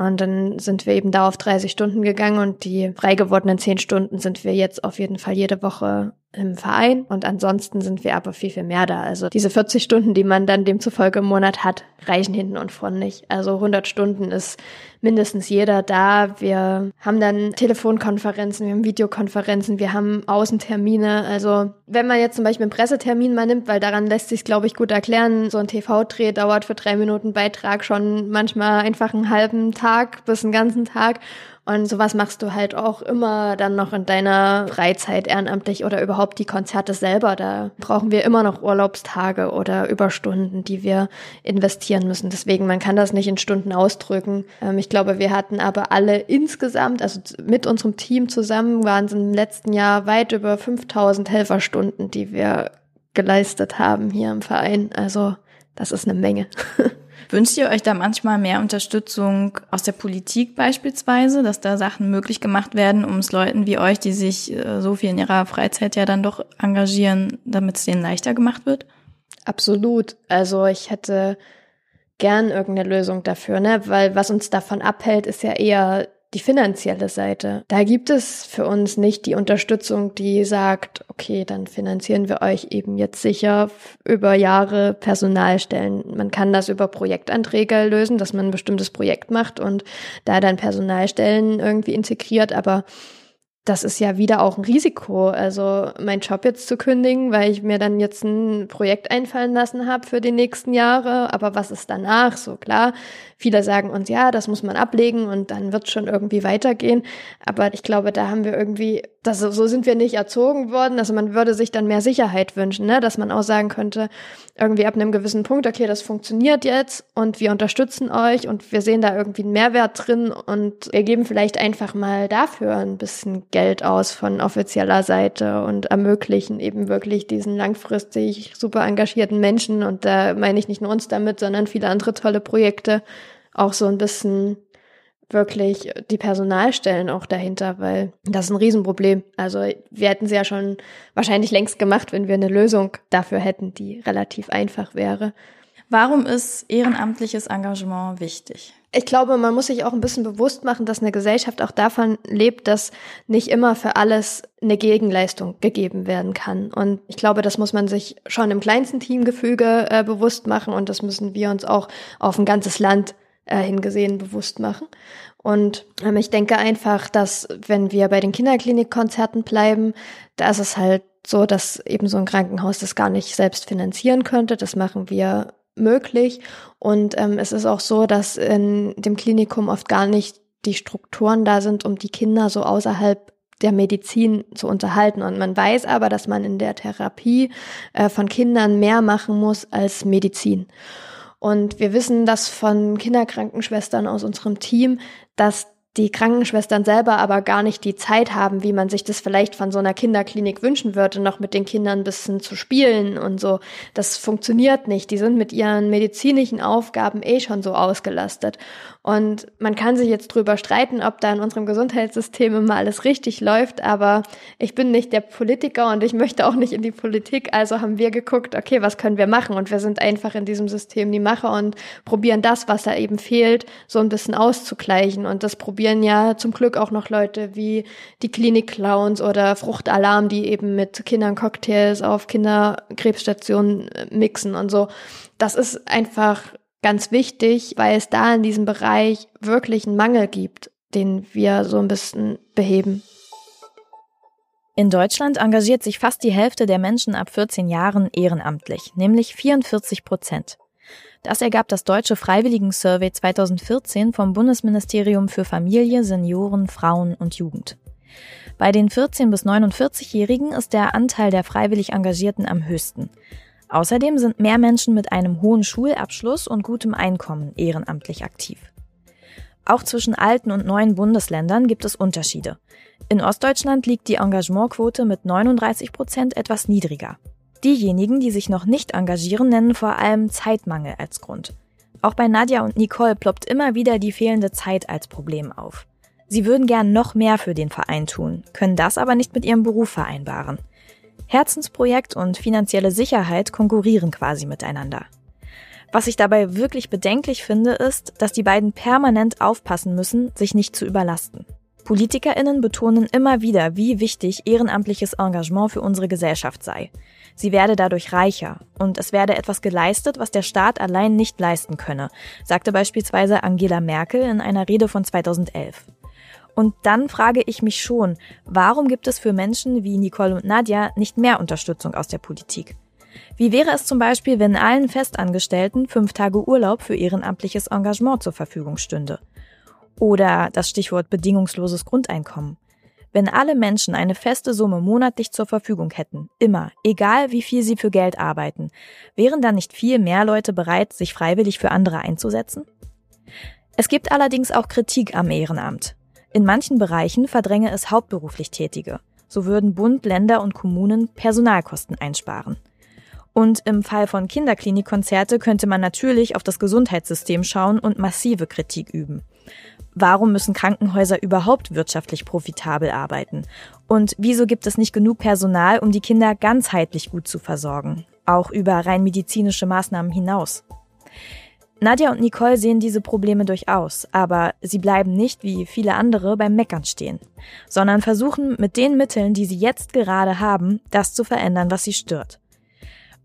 Und dann sind wir eben da auf 30 Stunden gegangen und die frei gewordenen 10 Stunden sind wir jetzt auf jeden Fall jede Woche im Verein und ansonsten sind wir aber viel, viel mehr da. Also diese 40 Stunden, die man dann demzufolge im Monat hat, reichen hinten und vorne nicht. Also 100 Stunden ist mindestens jeder da. Wir haben dann Telefonkonferenzen, wir haben Videokonferenzen, wir haben Außentermine. Also wenn man jetzt zum Beispiel einen Pressetermin mal nimmt, weil daran lässt sich, glaube ich, gut erklären, so ein TV-Dreh dauert für drei Minuten Beitrag schon manchmal einfach einen halben Tag bis einen ganzen Tag. Und sowas machst du halt auch immer dann noch in deiner Freizeit ehrenamtlich oder überhaupt die Konzerte selber. Da brauchen wir immer noch Urlaubstage oder Überstunden, die wir investieren müssen. Deswegen, man kann das nicht in Stunden ausdrücken. Ähm, ich glaube, wir hatten aber alle insgesamt, also mit unserem Team zusammen, waren es im letzten Jahr weit über 5000 Helferstunden, die wir geleistet haben hier im Verein. Also, das ist eine Menge. Wünscht ihr euch da manchmal mehr Unterstützung aus der Politik beispielsweise, dass da Sachen möglich gemacht werden, um es Leuten wie euch, die sich äh, so viel in ihrer Freizeit ja dann doch engagieren, damit es denen leichter gemacht wird? Absolut. Also ich hätte gern irgendeine Lösung dafür, ne? Weil was uns davon abhält, ist ja eher die finanzielle Seite. Da gibt es für uns nicht die Unterstützung, die sagt, okay, dann finanzieren wir euch eben jetzt sicher über Jahre Personalstellen. Man kann das über Projektanträge lösen, dass man ein bestimmtes Projekt macht und da dann Personalstellen irgendwie integriert, aber das ist ja wieder auch ein Risiko. Also meinen Job jetzt zu kündigen, weil ich mir dann jetzt ein Projekt einfallen lassen habe für die nächsten Jahre. Aber was ist danach? So klar, viele sagen uns, ja, das muss man ablegen und dann wird schon irgendwie weitergehen. Aber ich glaube, da haben wir irgendwie, das, so sind wir nicht erzogen worden. Also man würde sich dann mehr Sicherheit wünschen, ne? dass man auch sagen könnte, irgendwie ab einem gewissen Punkt, okay, das funktioniert jetzt und wir unterstützen euch und wir sehen da irgendwie einen Mehrwert drin und wir geben vielleicht einfach mal dafür ein bisschen Geld aus von offizieller Seite und ermöglichen eben wirklich diesen langfristig super engagierten Menschen und da meine ich nicht nur uns damit, sondern viele andere tolle Projekte auch so ein bisschen wirklich die Personalstellen auch dahinter, weil das ist ein Riesenproblem. Also wir hätten sie ja schon wahrscheinlich längst gemacht, wenn wir eine Lösung dafür hätten, die relativ einfach wäre. Warum ist ehrenamtliches Engagement wichtig? Ich glaube, man muss sich auch ein bisschen bewusst machen, dass eine Gesellschaft auch davon lebt, dass nicht immer für alles eine Gegenleistung gegeben werden kann. Und ich glaube, das muss man sich schon im kleinsten Teamgefüge äh, bewusst machen und das müssen wir uns auch auf ein ganzes Land äh, hingesehen bewusst machen. Und ähm, ich denke einfach, dass wenn wir bei den Kinderklinikkonzerten bleiben, da ist es halt so, dass eben so ein Krankenhaus das gar nicht selbst finanzieren könnte. Das machen wir möglich. Und ähm, es ist auch so, dass in dem Klinikum oft gar nicht die Strukturen da sind, um die Kinder so außerhalb der Medizin zu unterhalten. Und man weiß aber, dass man in der Therapie äh, von Kindern mehr machen muss als Medizin. Und wir wissen das von Kinderkrankenschwestern aus unserem Team, dass die Krankenschwestern selber aber gar nicht die Zeit haben, wie man sich das vielleicht von so einer Kinderklinik wünschen würde, noch mit den Kindern ein bisschen zu spielen und so. Das funktioniert nicht. Die sind mit ihren medizinischen Aufgaben eh schon so ausgelastet. Und man kann sich jetzt drüber streiten, ob da in unserem Gesundheitssystem immer alles richtig läuft, aber ich bin nicht der Politiker und ich möchte auch nicht in die Politik. Also haben wir geguckt, okay, was können wir machen? Und wir sind einfach in diesem System die Macher und probieren das, was da eben fehlt, so ein bisschen auszugleichen. Und das probieren ja zum Glück auch noch Leute wie die Klinik-Clowns oder Fruchtalarm, die eben mit Kindern Cocktails auf Kinderkrebsstationen mixen und so. Das ist einfach ganz wichtig, weil es da in diesem Bereich wirklich einen Mangel gibt, den wir so ein bisschen beheben. In Deutschland engagiert sich fast die Hälfte der Menschen ab 14 Jahren ehrenamtlich, nämlich 44 Prozent. Das ergab das Deutsche Freiwilligen-Survey 2014 vom Bundesministerium für Familie, Senioren, Frauen und Jugend. Bei den 14- bis 49-Jährigen ist der Anteil der freiwillig Engagierten am höchsten. Außerdem sind mehr Menschen mit einem hohen Schulabschluss und gutem Einkommen ehrenamtlich aktiv. Auch zwischen alten und neuen Bundesländern gibt es Unterschiede. In Ostdeutschland liegt die Engagementquote mit 39 Prozent etwas niedriger. Diejenigen, die sich noch nicht engagieren, nennen vor allem Zeitmangel als Grund. Auch bei Nadja und Nicole ploppt immer wieder die fehlende Zeit als Problem auf. Sie würden gern noch mehr für den Verein tun, können das aber nicht mit ihrem Beruf vereinbaren. Herzensprojekt und finanzielle Sicherheit konkurrieren quasi miteinander. Was ich dabei wirklich bedenklich finde, ist, dass die beiden permanent aufpassen müssen, sich nicht zu überlasten. PolitikerInnen betonen immer wieder, wie wichtig ehrenamtliches Engagement für unsere Gesellschaft sei. Sie werde dadurch reicher und es werde etwas geleistet, was der Staat allein nicht leisten könne, sagte beispielsweise Angela Merkel in einer Rede von 2011. Und dann frage ich mich schon, warum gibt es für Menschen wie Nicole und Nadja nicht mehr Unterstützung aus der Politik? Wie wäre es zum Beispiel, wenn allen Festangestellten fünf Tage Urlaub für ehrenamtliches Engagement zur Verfügung stünde? Oder das Stichwort bedingungsloses Grundeinkommen. Wenn alle Menschen eine feste Summe monatlich zur Verfügung hätten, immer, egal wie viel sie für Geld arbeiten, wären dann nicht viel mehr Leute bereit, sich freiwillig für andere einzusetzen? Es gibt allerdings auch Kritik am Ehrenamt. In manchen Bereichen verdränge es hauptberuflich Tätige. So würden Bund, Länder und Kommunen Personalkosten einsparen. Und im Fall von Kinderklinikkonzerte könnte man natürlich auf das Gesundheitssystem schauen und massive Kritik üben. Warum müssen Krankenhäuser überhaupt wirtschaftlich profitabel arbeiten? Und wieso gibt es nicht genug Personal, um die Kinder ganzheitlich gut zu versorgen? Auch über rein medizinische Maßnahmen hinaus. Nadja und Nicole sehen diese Probleme durchaus, aber sie bleiben nicht wie viele andere beim Meckern stehen, sondern versuchen mit den Mitteln, die sie jetzt gerade haben, das zu verändern, was sie stört.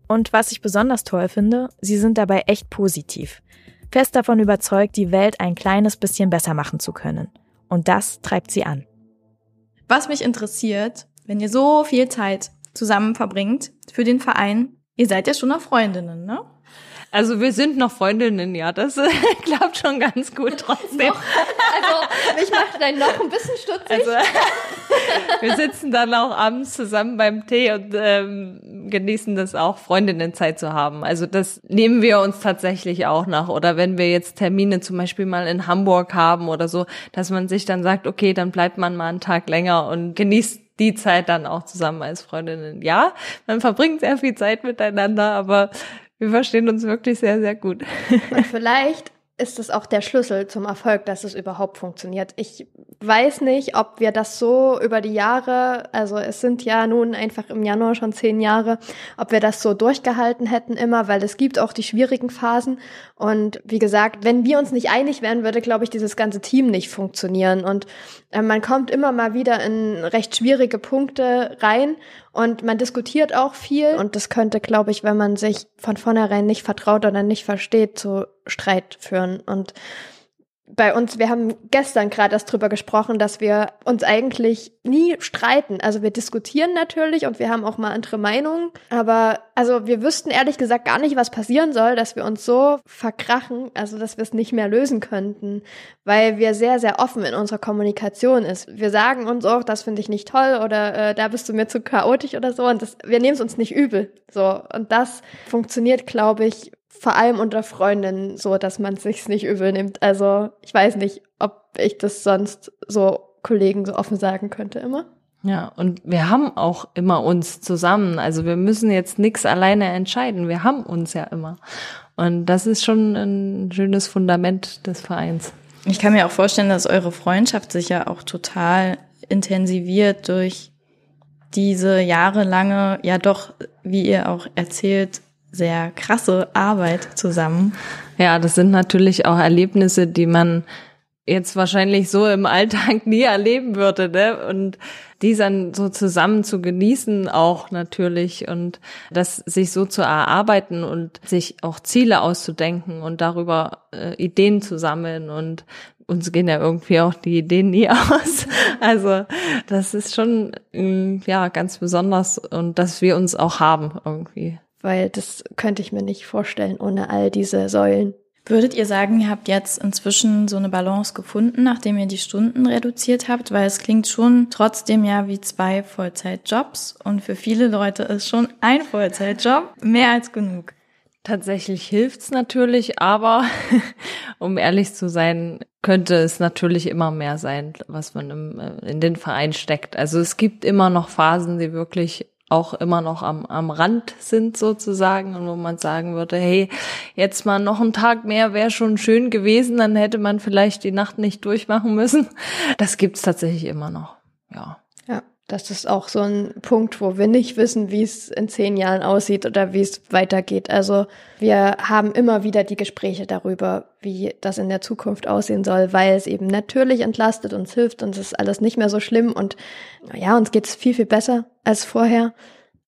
Und was ich besonders toll finde, sie sind dabei echt positiv, fest davon überzeugt, die Welt ein kleines bisschen besser machen zu können. Und das treibt sie an. Was mich interessiert, wenn ihr so viel Zeit zusammen verbringt für den Verein, ihr seid ja schon noch Freundinnen, ne? Also wir sind noch Freundinnen, ja, das äh, klappt schon ganz gut trotzdem. Also mich macht dein noch ein bisschen stutzig. Also wir sitzen dann auch abends zusammen beim Tee und ähm, genießen das auch, Freundinnenzeit zu haben. Also das nehmen wir uns tatsächlich auch nach. Oder wenn wir jetzt Termine zum Beispiel mal in Hamburg haben oder so, dass man sich dann sagt, okay, dann bleibt man mal einen Tag länger und genießt die Zeit dann auch zusammen als Freundinnen. Ja, man verbringt sehr viel Zeit miteinander, aber wir verstehen uns wirklich sehr, sehr gut. Und vielleicht ist es auch der Schlüssel zum Erfolg, dass es überhaupt funktioniert. Ich weiß nicht, ob wir das so über die Jahre, also es sind ja nun einfach im Januar schon zehn Jahre, ob wir das so durchgehalten hätten immer, weil es gibt auch die schwierigen Phasen. Und wie gesagt, wenn wir uns nicht einig wären, würde, glaube ich, dieses ganze Team nicht funktionieren. Und äh, man kommt immer mal wieder in recht schwierige Punkte rein und man diskutiert auch viel und das könnte, glaube ich, wenn man sich von vornherein nicht vertraut oder nicht versteht, zu Streit führen. Und bei uns, wir haben gestern gerade erst drüber gesprochen, dass wir uns eigentlich nie streiten. Also wir diskutieren natürlich und wir haben auch mal andere Meinungen. Aber also wir wüssten ehrlich gesagt gar nicht, was passieren soll, dass wir uns so verkrachen, also dass wir es nicht mehr lösen könnten, weil wir sehr, sehr offen in unserer Kommunikation ist. Wir sagen uns auch, das finde ich nicht toll oder äh, da bist du mir zu chaotisch oder so und das, wir nehmen es uns nicht übel. So und das funktioniert, glaube ich, vor allem unter Freundinnen so, dass man sich's nicht übel nimmt. Also ich weiß nicht, ob ich das sonst so Kollegen so offen sagen könnte immer. Ja, und wir haben auch immer uns zusammen. Also wir müssen jetzt nichts alleine entscheiden. Wir haben uns ja immer. Und das ist schon ein schönes Fundament des Vereins. Ich kann mir auch vorstellen, dass eure Freundschaft sich ja auch total intensiviert durch diese jahrelange, ja doch, wie ihr auch erzählt, sehr krasse Arbeit zusammen. Ja, das sind natürlich auch Erlebnisse, die man jetzt wahrscheinlich so im Alltag nie erleben würde, ne? Und die dann so zusammen zu genießen auch natürlich und das sich so zu erarbeiten und sich auch Ziele auszudenken und darüber äh, Ideen zu sammeln und uns gehen ja irgendwie auch die Ideen nie aus. Also das ist schon mm, ja ganz besonders und dass wir uns auch haben irgendwie weil das könnte ich mir nicht vorstellen ohne all diese Säulen. Würdet ihr sagen, ihr habt jetzt inzwischen so eine Balance gefunden, nachdem ihr die Stunden reduziert habt? Weil es klingt schon trotzdem ja wie zwei Vollzeitjobs und für viele Leute ist schon ein Vollzeitjob mehr als genug. Tatsächlich hilft's natürlich, aber um ehrlich zu sein, könnte es natürlich immer mehr sein, was man im, äh, in den Verein steckt. Also es gibt immer noch Phasen, die wirklich auch immer noch am, am Rand sind sozusagen und wo man sagen würde, hey, jetzt mal noch ein Tag mehr wäre schon schön gewesen, dann hätte man vielleicht die Nacht nicht durchmachen müssen. Das gibt's tatsächlich immer noch, ja. Das ist auch so ein Punkt, wo wir nicht wissen, wie es in zehn Jahren aussieht oder wie es weitergeht. Also wir haben immer wieder die Gespräche darüber, wie das in der Zukunft aussehen soll, weil es eben natürlich entlastet, uns hilft und es ist alles nicht mehr so schlimm und ja, uns geht es viel, viel besser als vorher.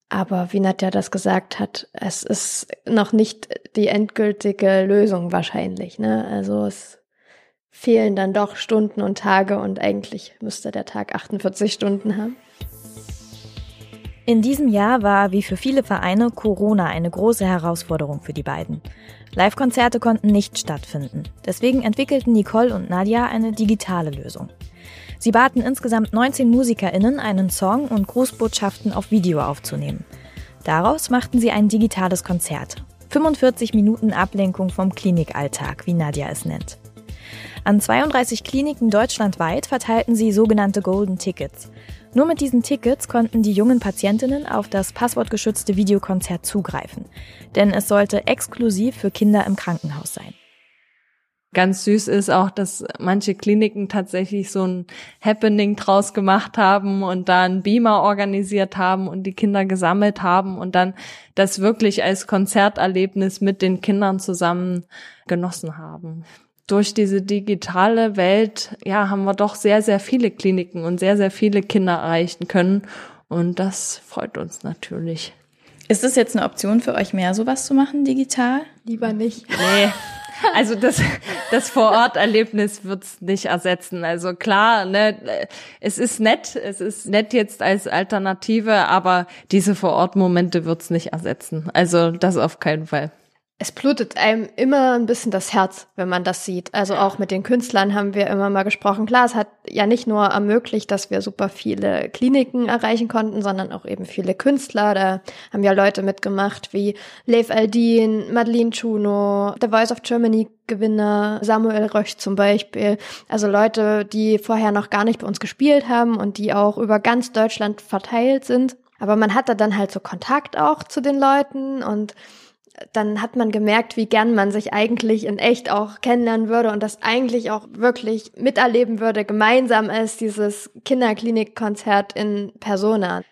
Aber wie Nadja das gesagt hat, es ist noch nicht die endgültige Lösung wahrscheinlich. Ne? Also es fehlen dann doch Stunden und Tage und eigentlich müsste der Tag 48 Stunden haben. In diesem Jahr war, wie für viele Vereine, Corona eine große Herausforderung für die beiden. Live-Konzerte konnten nicht stattfinden. Deswegen entwickelten Nicole und Nadja eine digitale Lösung. Sie baten insgesamt 19 MusikerInnen, einen Song und Grußbotschaften auf Video aufzunehmen. Daraus machten sie ein digitales Konzert. 45 Minuten Ablenkung vom Klinikalltag, wie Nadja es nennt. An 32 Kliniken deutschlandweit verteilten sie sogenannte Golden Tickets. Nur mit diesen Tickets konnten die jungen Patientinnen auf das passwortgeschützte Videokonzert zugreifen. Denn es sollte exklusiv für Kinder im Krankenhaus sein. Ganz süß ist auch, dass manche Kliniken tatsächlich so ein Happening draus gemacht haben und da einen Beamer organisiert haben und die Kinder gesammelt haben und dann das wirklich als Konzerterlebnis mit den Kindern zusammen genossen haben. Durch diese digitale Welt, ja, haben wir doch sehr, sehr viele Kliniken und sehr, sehr viele Kinder erreichen können. Und das freut uns natürlich. Ist es jetzt eine Option für euch mehr, sowas zu machen digital? Lieber nicht. Nee. Also das, das Vor-Ort-Erlebnis wird's nicht ersetzen. Also klar, ne, es ist nett, es ist nett jetzt als Alternative, aber diese Vor-Ort-Momente wird's nicht ersetzen. Also das auf keinen Fall es blutet einem immer ein bisschen das Herz, wenn man das sieht. Also auch mit den Künstlern haben wir immer mal gesprochen. Klar, es hat ja nicht nur ermöglicht, dass wir super viele Kliniken erreichen konnten, sondern auch eben viele Künstler. Da haben ja Leute mitgemacht wie Lev Aldin, Madeleine Chuno, The Voice of Germany Gewinner, Samuel Rösch zum Beispiel. Also Leute, die vorher noch gar nicht bei uns gespielt haben und die auch über ganz Deutschland verteilt sind. Aber man hatte dann halt so Kontakt auch zu den Leuten und dann hat man gemerkt, wie gern man sich eigentlich in echt auch kennenlernen würde und das eigentlich auch wirklich miterleben würde, gemeinsam als dieses Kinderklinikkonzert in Persona.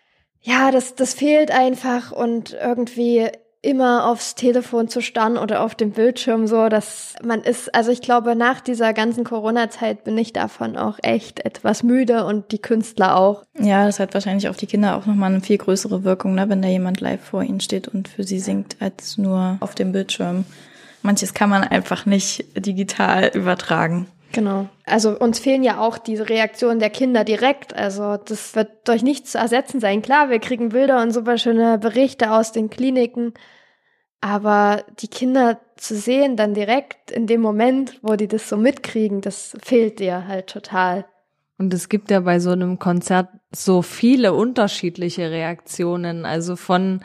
Ja, das, das fehlt einfach und irgendwie immer aufs Telefon zu starren oder auf dem Bildschirm so, dass man ist, also ich glaube, nach dieser ganzen Corona-Zeit bin ich davon auch echt etwas müde und die Künstler auch. Ja, das hat wahrscheinlich auf die Kinder auch nochmal eine viel größere Wirkung, ne, wenn da jemand live vor ihnen steht und für sie singt, als nur auf dem Bildschirm. Manches kann man einfach nicht digital übertragen. Genau. Also uns fehlen ja auch diese Reaktionen der Kinder direkt. Also das wird durch nichts zu ersetzen sein. Klar, wir kriegen Bilder und super schöne Berichte aus den Kliniken. Aber die Kinder zu sehen dann direkt in dem Moment, wo die das so mitkriegen, das fehlt dir halt total. Und es gibt ja bei so einem Konzert so viele unterschiedliche Reaktionen. Also von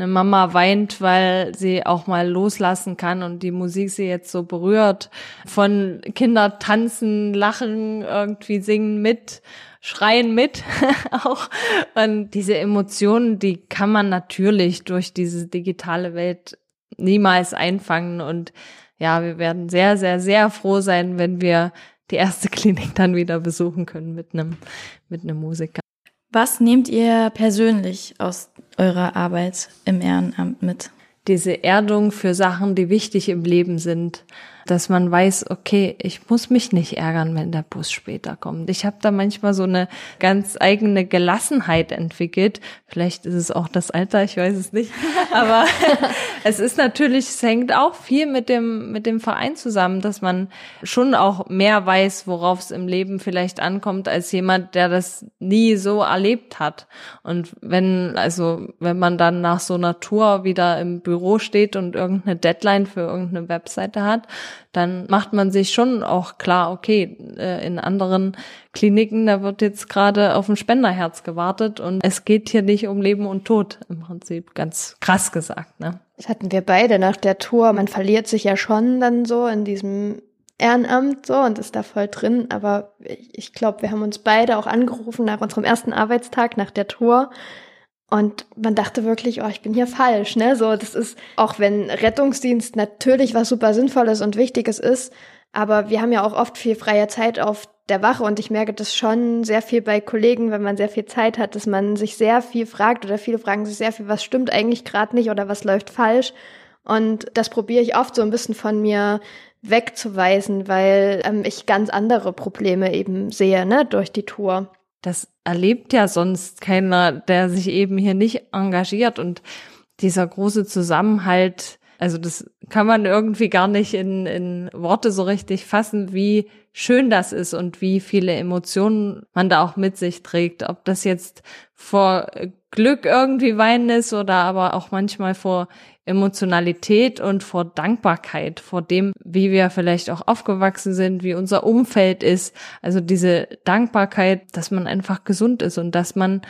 eine Mama weint, weil sie auch mal loslassen kann und die Musik sie jetzt so berührt. Von Kinder tanzen, lachen, irgendwie singen mit, schreien mit auch. Und diese Emotionen, die kann man natürlich durch diese digitale Welt niemals einfangen. Und ja, wir werden sehr, sehr, sehr froh sein, wenn wir die erste Klinik dann wieder besuchen können mit einem, mit einem Musiker. Was nehmt ihr persönlich aus eurer Arbeit im Ehrenamt mit? Diese Erdung für Sachen, die wichtig im Leben sind dass man weiß, okay, ich muss mich nicht ärgern, wenn der Bus später kommt. Ich habe da manchmal so eine ganz eigene Gelassenheit entwickelt. Vielleicht ist es auch das Alter, ich weiß es nicht. Aber es ist natürlich, es hängt auch viel mit dem, mit dem Verein zusammen, dass man schon auch mehr weiß, worauf es im Leben vielleicht ankommt, als jemand, der das nie so erlebt hat. Und wenn, also, wenn man dann nach so einer Tour wieder im Büro steht und irgendeine Deadline für irgendeine Webseite hat, dann macht man sich schon auch klar, okay, äh, in anderen Kliniken, da wird jetzt gerade auf ein Spenderherz gewartet und es geht hier nicht um Leben und Tod im Prinzip, ganz krass gesagt. Ne? Das hatten wir beide nach der Tour. Man verliert sich ja schon dann so in diesem Ehrenamt so und ist da voll drin. Aber ich, ich glaube, wir haben uns beide auch angerufen nach unserem ersten Arbeitstag nach der Tour und man dachte wirklich, oh, ich bin hier falsch, ne? So, das ist, auch wenn Rettungsdienst natürlich was super Sinnvolles und Wichtiges ist, aber wir haben ja auch oft viel freie Zeit auf der Wache und ich merke das schon sehr viel bei Kollegen, wenn man sehr viel Zeit hat, dass man sich sehr viel fragt oder viele fragen sich sehr viel, was stimmt eigentlich gerade nicht oder was läuft falsch. Und das probiere ich oft so ein bisschen von mir wegzuweisen, weil ähm, ich ganz andere Probleme eben sehe, ne, durch die Tour das erlebt ja sonst keiner, der sich eben hier nicht engagiert und dieser große Zusammenhalt, also das kann man irgendwie gar nicht in, in Worte so richtig fassen, wie schön das ist und wie viele Emotionen man da auch mit sich trägt. Ob das jetzt vor Glück irgendwie weinen ist oder aber auch manchmal vor Emotionalität und vor Dankbarkeit, vor dem, wie wir vielleicht auch aufgewachsen sind, wie unser Umfeld ist. Also diese Dankbarkeit, dass man einfach gesund ist und dass man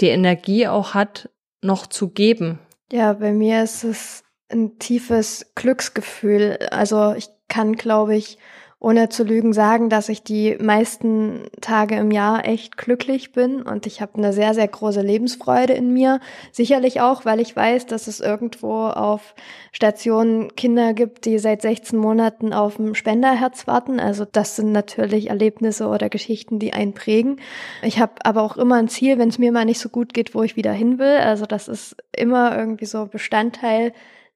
die Energie auch hat, noch zu geben. Ja, bei mir ist es ein tiefes Glücksgefühl. Also ich kann, glaube ich, ohne zu lügen sagen, dass ich die meisten Tage im Jahr echt glücklich bin und ich habe eine sehr, sehr große Lebensfreude in mir. Sicherlich auch, weil ich weiß, dass es irgendwo auf Stationen Kinder gibt, die seit 16 Monaten auf dem Spenderherz warten. Also das sind natürlich Erlebnisse oder Geschichten, die einen prägen. Ich habe aber auch immer ein Ziel, wenn es mir mal nicht so gut geht, wo ich wieder hin will. Also das ist immer irgendwie so Bestandteil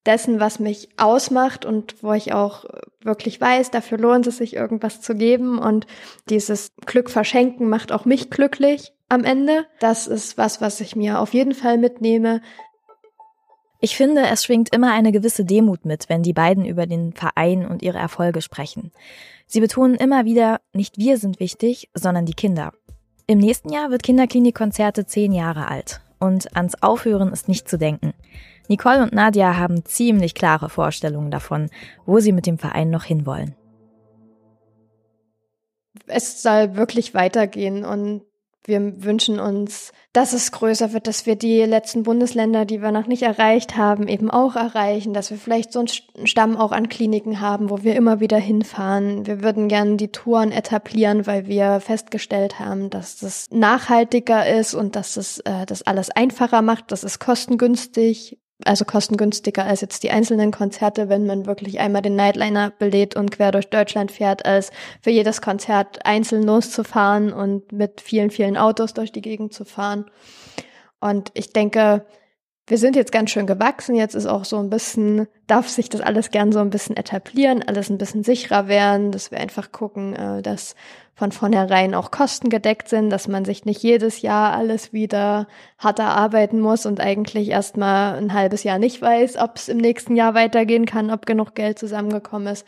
dessen, was mich ausmacht und wo ich auch wirklich weiß, dafür lohnt es sich, irgendwas zu geben. Und dieses Glück verschenken macht auch mich glücklich am Ende. Das ist was, was ich mir auf jeden Fall mitnehme. Ich finde, es schwingt immer eine gewisse Demut mit, wenn die beiden über den Verein und ihre Erfolge sprechen. Sie betonen immer wieder, nicht wir sind wichtig, sondern die Kinder. Im nächsten Jahr wird Kinderklinikkonzerte zehn Jahre alt. Und ans Aufhören ist nicht zu denken. Nicole und Nadia haben ziemlich klare Vorstellungen davon, wo sie mit dem Verein noch hinwollen. Es soll wirklich weitergehen und wir wünschen uns, dass es größer wird, dass wir die letzten Bundesländer, die wir noch nicht erreicht haben, eben auch erreichen, dass wir vielleicht so einen Stamm auch an Kliniken haben, wo wir immer wieder hinfahren. Wir würden gerne die Touren etablieren, weil wir festgestellt haben, dass das nachhaltiger ist und dass es äh, das alles einfacher macht, das ist kostengünstig also kostengünstiger als jetzt die einzelnen Konzerte, wenn man wirklich einmal den Nightliner belädt und quer durch Deutschland fährt, als für jedes Konzert einzeln loszufahren und mit vielen, vielen Autos durch die Gegend zu fahren. Und ich denke, wir sind jetzt ganz schön gewachsen. Jetzt ist auch so ein bisschen, darf sich das alles gern so ein bisschen etablieren, alles ein bisschen sicherer werden, dass wir einfach gucken, äh, dass von vornherein auch Kosten gedeckt sind, dass man sich nicht jedes Jahr alles wieder hart erarbeiten muss und eigentlich erstmal ein halbes Jahr nicht weiß, ob es im nächsten Jahr weitergehen kann, ob genug Geld zusammengekommen ist.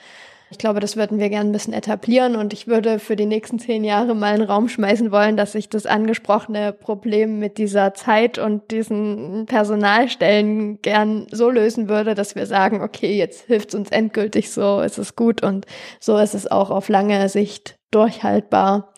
Ich glaube, das würden wir gerne ein bisschen etablieren und ich würde für die nächsten zehn Jahre mal einen Raum schmeißen wollen, dass sich das angesprochene Problem mit dieser Zeit und diesen Personalstellen gern so lösen würde, dass wir sagen, okay, jetzt hilft es uns endgültig so, ist es gut und so ist es auch auf lange Sicht durchhaltbar.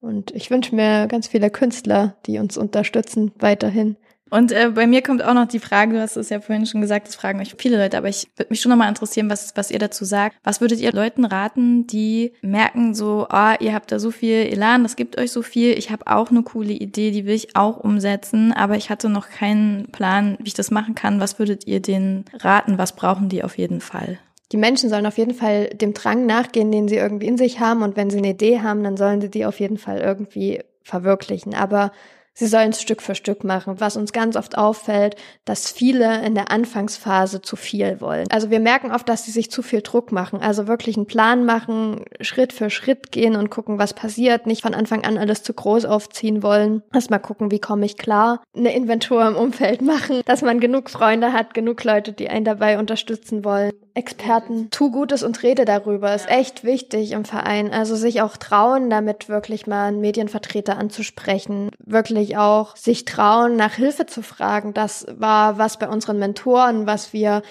Und ich wünsche mir ganz viele Künstler, die uns unterstützen weiterhin. Und äh, bei mir kommt auch noch die Frage, du hast es ja vorhin schon gesagt, das fragen euch viele Leute, aber ich würde mich schon nochmal interessieren, was, was ihr dazu sagt. Was würdet ihr Leuten raten, die merken so, ah, oh, ihr habt da so viel Elan, das gibt euch so viel, ich habe auch eine coole Idee, die will ich auch umsetzen, aber ich hatte noch keinen Plan, wie ich das machen kann. Was würdet ihr denen raten? Was brauchen die auf jeden Fall? Die Menschen sollen auf jeden Fall dem Drang nachgehen, den sie irgendwie in sich haben. Und wenn sie eine Idee haben, dann sollen sie die auf jeden Fall irgendwie verwirklichen. Aber Sie sollen es Stück für Stück machen. Was uns ganz oft auffällt, dass viele in der Anfangsphase zu viel wollen. Also wir merken oft, dass sie sich zu viel Druck machen. Also wirklich einen Plan machen, Schritt für Schritt gehen und gucken, was passiert. Nicht von Anfang an alles zu groß aufziehen wollen. Erstmal gucken, wie komme ich klar. Eine Inventur im Umfeld machen, dass man genug Freunde hat, genug Leute, die einen dabei unterstützen wollen. Experten, tu Gutes und rede darüber. Ist echt wichtig im Verein. Also sich auch trauen, damit wirklich mal einen Medienvertreter anzusprechen. Wirklich auch sich trauen, nach Hilfe zu fragen. Das war was bei unseren Mentoren, was wir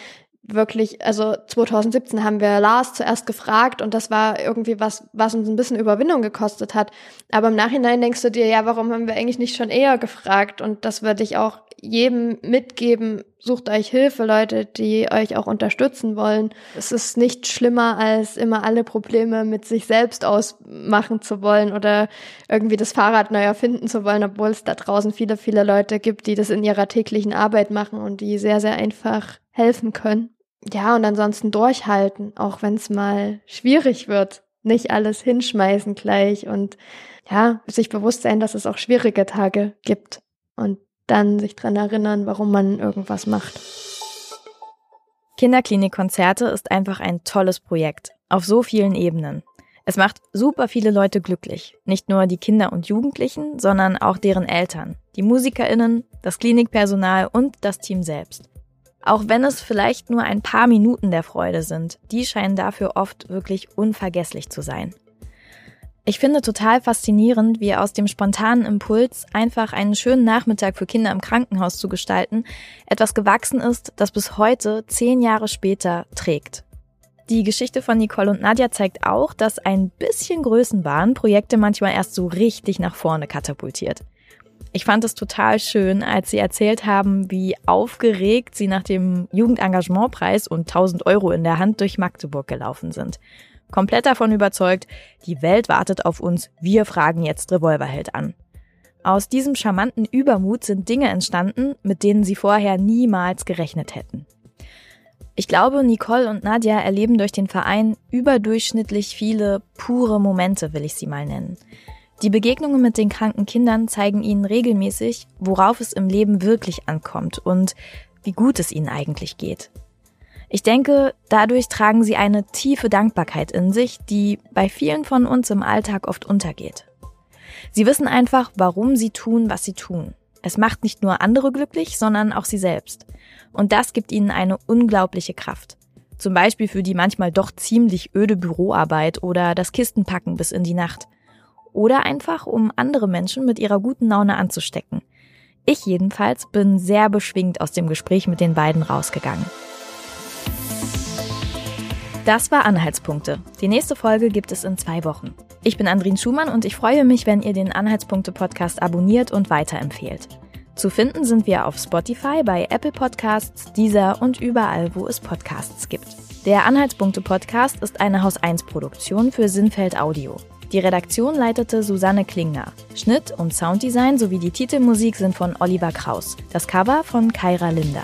wirklich, also 2017 haben wir Lars zuerst gefragt und das war irgendwie was, was uns ein bisschen Überwindung gekostet hat. Aber im Nachhinein denkst du dir, ja, warum haben wir eigentlich nicht schon eher gefragt? Und das würde ich auch jedem mitgeben, sucht euch Hilfe, Leute, die euch auch unterstützen wollen. Es ist nicht schlimmer, als immer alle Probleme mit sich selbst ausmachen zu wollen oder irgendwie das Fahrrad neu erfinden zu wollen, obwohl es da draußen viele, viele Leute gibt, die das in ihrer täglichen Arbeit machen und die sehr, sehr einfach helfen können. Ja, und ansonsten durchhalten, auch wenn es mal schwierig wird. Nicht alles hinschmeißen gleich und ja, sich bewusst sein, dass es auch schwierige Tage gibt. Und dann sich dran erinnern, warum man irgendwas macht. Kinderklinikkonzerte ist einfach ein tolles Projekt. Auf so vielen Ebenen. Es macht super viele Leute glücklich. Nicht nur die Kinder und Jugendlichen, sondern auch deren Eltern, die MusikerInnen, das Klinikpersonal und das Team selbst. Auch wenn es vielleicht nur ein paar Minuten der Freude sind, die scheinen dafür oft wirklich unvergesslich zu sein. Ich finde total faszinierend, wie aus dem spontanen Impuls, einfach einen schönen Nachmittag für Kinder im Krankenhaus zu gestalten, etwas gewachsen ist, das bis heute, zehn Jahre später, trägt. Die Geschichte von Nicole und Nadja zeigt auch, dass ein bisschen Größenwahn Projekte manchmal erst so richtig nach vorne katapultiert. Ich fand es total schön, als sie erzählt haben, wie aufgeregt sie nach dem Jugendengagementpreis und 1000 Euro in der Hand durch Magdeburg gelaufen sind. Komplett davon überzeugt, die Welt wartet auf uns, wir fragen jetzt Revolverheld an. Aus diesem charmanten Übermut sind Dinge entstanden, mit denen sie vorher niemals gerechnet hätten. Ich glaube, Nicole und Nadja erleben durch den Verein überdurchschnittlich viele pure Momente, will ich sie mal nennen. Die Begegnungen mit den kranken Kindern zeigen ihnen regelmäßig, worauf es im Leben wirklich ankommt und wie gut es ihnen eigentlich geht. Ich denke, dadurch tragen sie eine tiefe Dankbarkeit in sich, die bei vielen von uns im Alltag oft untergeht. Sie wissen einfach, warum sie tun, was sie tun. Es macht nicht nur andere glücklich, sondern auch sie selbst. Und das gibt ihnen eine unglaubliche Kraft. Zum Beispiel für die manchmal doch ziemlich öde Büroarbeit oder das Kistenpacken bis in die Nacht. Oder einfach, um andere Menschen mit ihrer guten Laune anzustecken. Ich jedenfalls bin sehr beschwingt aus dem Gespräch mit den beiden rausgegangen. Das war Anhaltspunkte. Die nächste Folge gibt es in zwei Wochen. Ich bin Andrin Schumann und ich freue mich, wenn ihr den Anhaltspunkte-Podcast abonniert und weiterempfehlt. Zu finden sind wir auf Spotify, bei Apple Podcasts, Deezer und überall, wo es Podcasts gibt. Der Anhaltspunkte-Podcast ist eine Haus 1 Produktion für Sinnfeld Audio. Die Redaktion leitete Susanne Klingner. Schnitt und Sounddesign sowie die Titelmusik sind von Oliver Kraus. Das Cover von Kaira Linder.